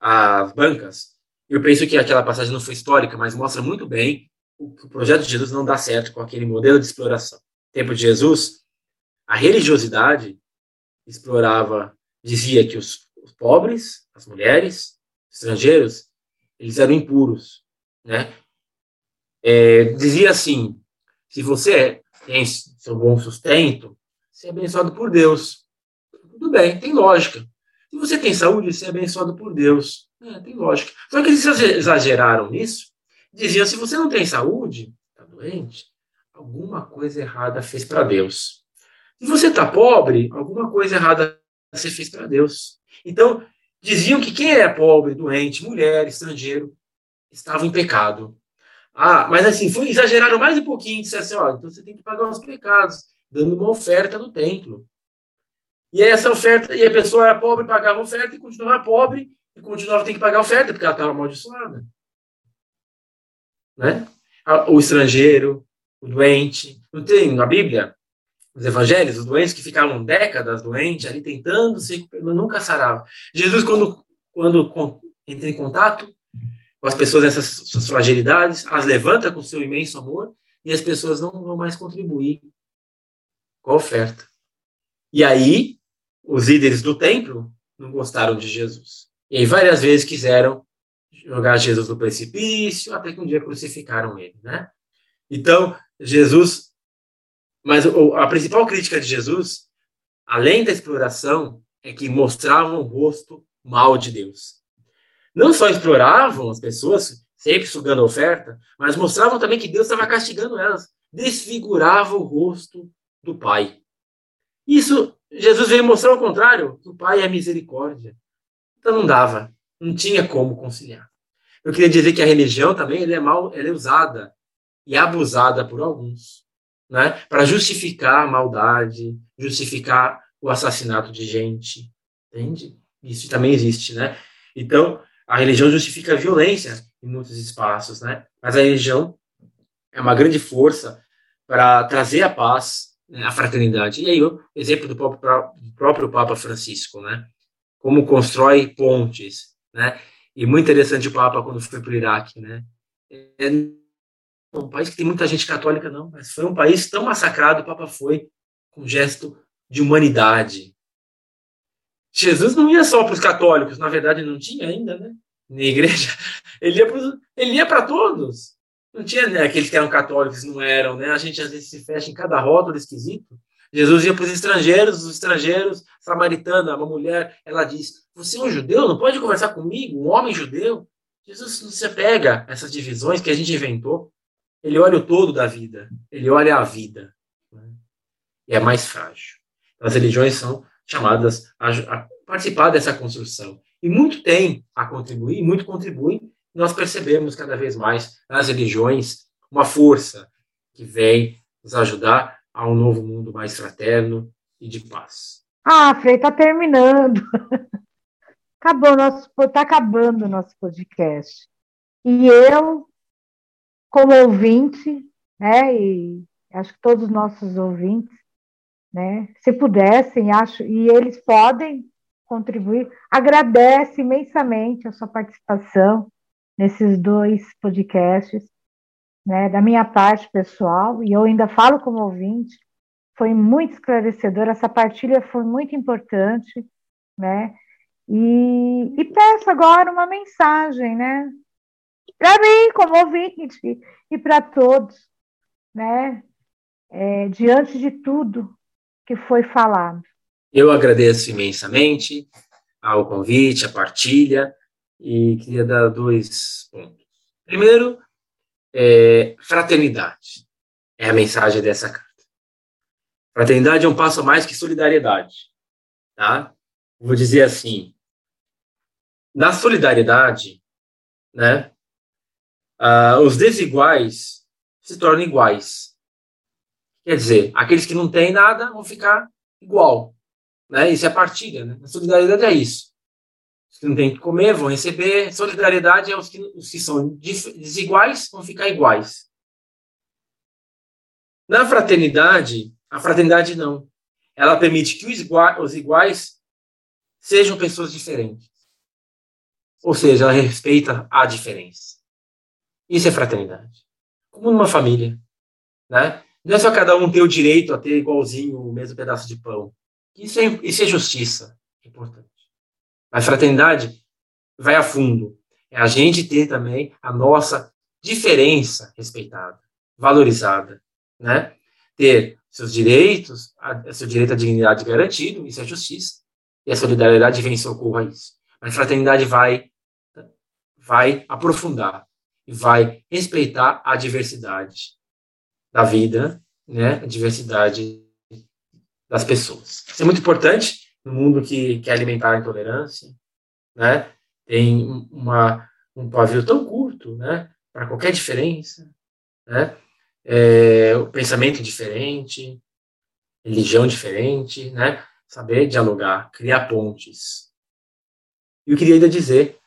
S3: as bancas, eu penso que aquela passagem não foi histórica, mas mostra muito bem que o projeto de Jesus não dá certo com aquele modelo de exploração. No tempo de Jesus, a religiosidade explorava, dizia que os pobres, as mulheres, estrangeiros, eles eram impuros, né? É, dizia assim, se você tem seu bom sustento, ser abençoado por Deus. Tudo bem, tem lógica. Se você tem saúde, ser abençoado por Deus. É, tem lógica. Só que eles exageraram nisso. Diziam, se você não tem saúde, está doente, alguma coisa errada fez para Deus. Se você está pobre, alguma coisa errada você fez para Deus. Então, diziam que quem é pobre, doente, mulher, estrangeiro, estava em pecado. Ah, mas assim, foi, exageraram mais um pouquinho, disseram assim, ó, então você tem que pagar os pecados dando uma oferta no templo. E essa oferta, e a pessoa era pobre, pagava oferta, e continuava pobre, e continuava tendo que pagar oferta, porque ela estava amaldiçoada. Né? O estrangeiro, o doente. Não tem na Bíblia, nos evangelhos, os doentes que ficavam décadas doentes, ali tentando se nunca saravam. Jesus, quando, quando entra em contato com as pessoas nessas suas fragilidades, as levanta com seu imenso amor, e as pessoas não vão mais contribuir com a oferta. E aí, os líderes do templo não gostaram de Jesus. E aí, várias vezes quiseram jogar Jesus no precipício, até que um dia crucificaram ele, né? Então, Jesus. Mas a principal crítica de Jesus, além da exploração, é que mostravam o rosto mal de Deus. Não só exploravam as pessoas, sempre sugando a oferta, mas mostravam também que Deus estava castigando elas. Desfigurava o rosto do Pai. Isso, Jesus veio mostrar o contrário, que o Pai é misericórdia. Então não dava, não tinha como conciliar. Eu queria dizer que a religião também é mal, ela é usada e abusada por alguns, né? Para justificar a maldade, justificar o assassinato de gente, entende? Isso também existe, né? Então, a religião justifica a violência em muitos espaços, né? Mas a religião é uma grande força para trazer a paz, né, a fraternidade. E aí o exemplo do próprio, do próprio Papa Francisco, né? Como constrói pontes, né? E muito interessante o Papa quando foi para o Iraque, né? É um país que tem muita gente católica, não, mas foi um país tão massacrado, o Papa foi com gesto de humanidade. Jesus não ia só para os católicos, na verdade não tinha ainda, né? Na igreja, ele ia para todos. Não tinha né, aqueles que eram católicos não eram, né? A gente às vezes se fecha em cada rótulo esquisito. Jesus ia para os estrangeiros, os estrangeiros, samaritana, uma mulher, ela diz: Você é um judeu? Não pode conversar comigo? Um homem judeu? Jesus não se pega essas divisões que a gente inventou. Ele olha o todo da vida, ele olha a vida. Né? E é mais frágil. As religiões são chamadas a, a participar dessa construção. E muito tem a contribuir, muito contribuem nós percebemos cada vez mais nas religiões uma força que vem nos ajudar a um novo mundo mais fraterno e de paz.
S2: Ah, Frei, está terminando. Acabou nosso, está acabando o nosso podcast. E eu, como ouvinte, né, e acho que todos os nossos ouvintes, né, se pudessem, acho, e eles podem contribuir, agradece imensamente a sua participação, nesses dois podcasts, né, da minha parte pessoal, e eu ainda falo como ouvinte, foi muito esclarecedor, essa partilha foi muito importante, né, e, e peço agora uma mensagem, né, para mim, como ouvinte, e para todos, né, é, diante de tudo, que foi falado.
S3: Eu agradeço imensamente ao convite, a partilha, e queria dar dois pontos. Primeiro, é, fraternidade é a mensagem dessa carta. Fraternidade é um passo a mais que solidariedade. Tá? Vou dizer assim, na solidariedade, né, uh, os desiguais se tornam iguais. Quer dizer, aqueles que não têm nada vão ficar igual. Né? Isso é partilha. Né? A solidariedade é isso. Os que não têm que comer vão receber. Solidariedade é os que, os que são desiguais vão ficar iguais. Na fraternidade, a fraternidade não. Ela permite que os iguais, os iguais sejam pessoas diferentes. Ou seja, ela respeita a diferença. Isso é fraternidade. Como numa família. Né? Não é só cada um ter o direito a ter igualzinho o mesmo pedaço de pão. Isso é, isso é justiça. É importante. Mas fraternidade vai a fundo. É a gente ter também a nossa diferença respeitada, valorizada. Né? Ter seus direitos, a, seu direito à dignidade garantido, isso é justiça. E a solidariedade vem em socorro a isso. Mas fraternidade vai vai aprofundar vai respeitar a diversidade da vida, né? A diversidade das pessoas. Isso é muito importante no mundo que quer alimentar a intolerância, né? Tem uma um pavio tão curto, né? Para qualquer diferença, né? É, o pensamento diferente, religião diferente, né? Saber dialogar, criar pontes. E eu queria ainda dizer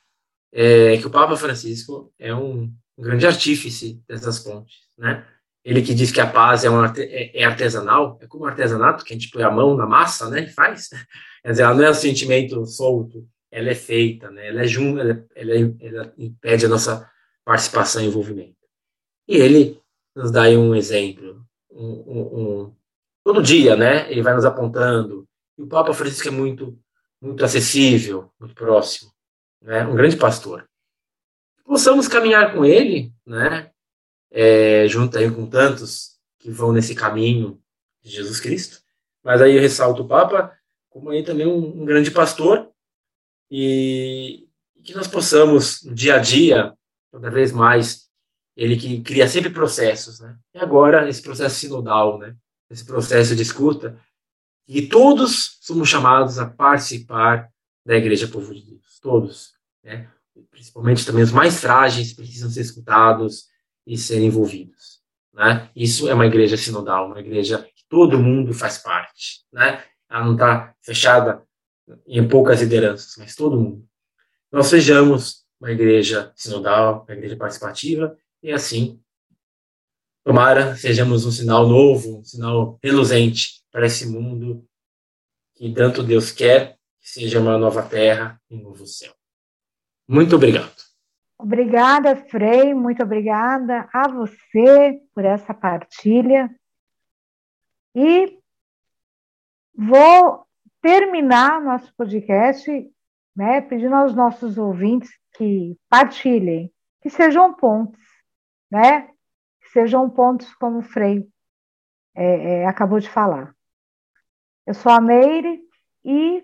S3: é, que o Papa Francisco é um, um, grande artífice dessas pontes, né? Ele que diz que a paz é, um, é, é, artesanal, é como um artesanato, que a gente põe a mão na massa, né, e faz. Quer dizer, ela não é um sentimento solto, ela é feita, né, ela é junto, ela, ela, ela impede a nossa participação e envolvimento. E ele nos dá aí um exemplo, um, um, todo dia, né, ele vai nos apontando, e o Papa Francisco é muito, muito acessível, muito próximo né, um grande pastor. Possamos caminhar com ele, né, é, junto aí com tantos que vão nesse caminho de Jesus Cristo. Mas aí eu ressalto o Papa como aí também um, um grande pastor e, que nós possamos, no dia a dia, cada vez mais, ele que cria sempre processos, né? E agora esse processo sinodal, né? Esse processo de escuta, e todos somos chamados a participar da Igreja Povo de Deus, todos né? principalmente também os mais frágeis precisam ser escutados e serem envolvidos. Né? Isso é uma igreja sinodal, uma igreja que todo mundo faz parte. Né? Ela não está fechada em poucas lideranças, mas todo mundo. Nós sejamos uma igreja sinodal, uma igreja participativa, e assim, tomara, sejamos um sinal novo, um sinal reluzente para esse mundo que tanto Deus quer seja uma nova terra e um novo céu. Muito obrigado.
S2: Obrigada, Frei, muito obrigada a você por essa partilha. E vou terminar nosso podcast né, pedindo aos nossos ouvintes que partilhem, que sejam pontos, né? Que sejam pontos como o Frei é, é, acabou de falar. Eu sou a Meire e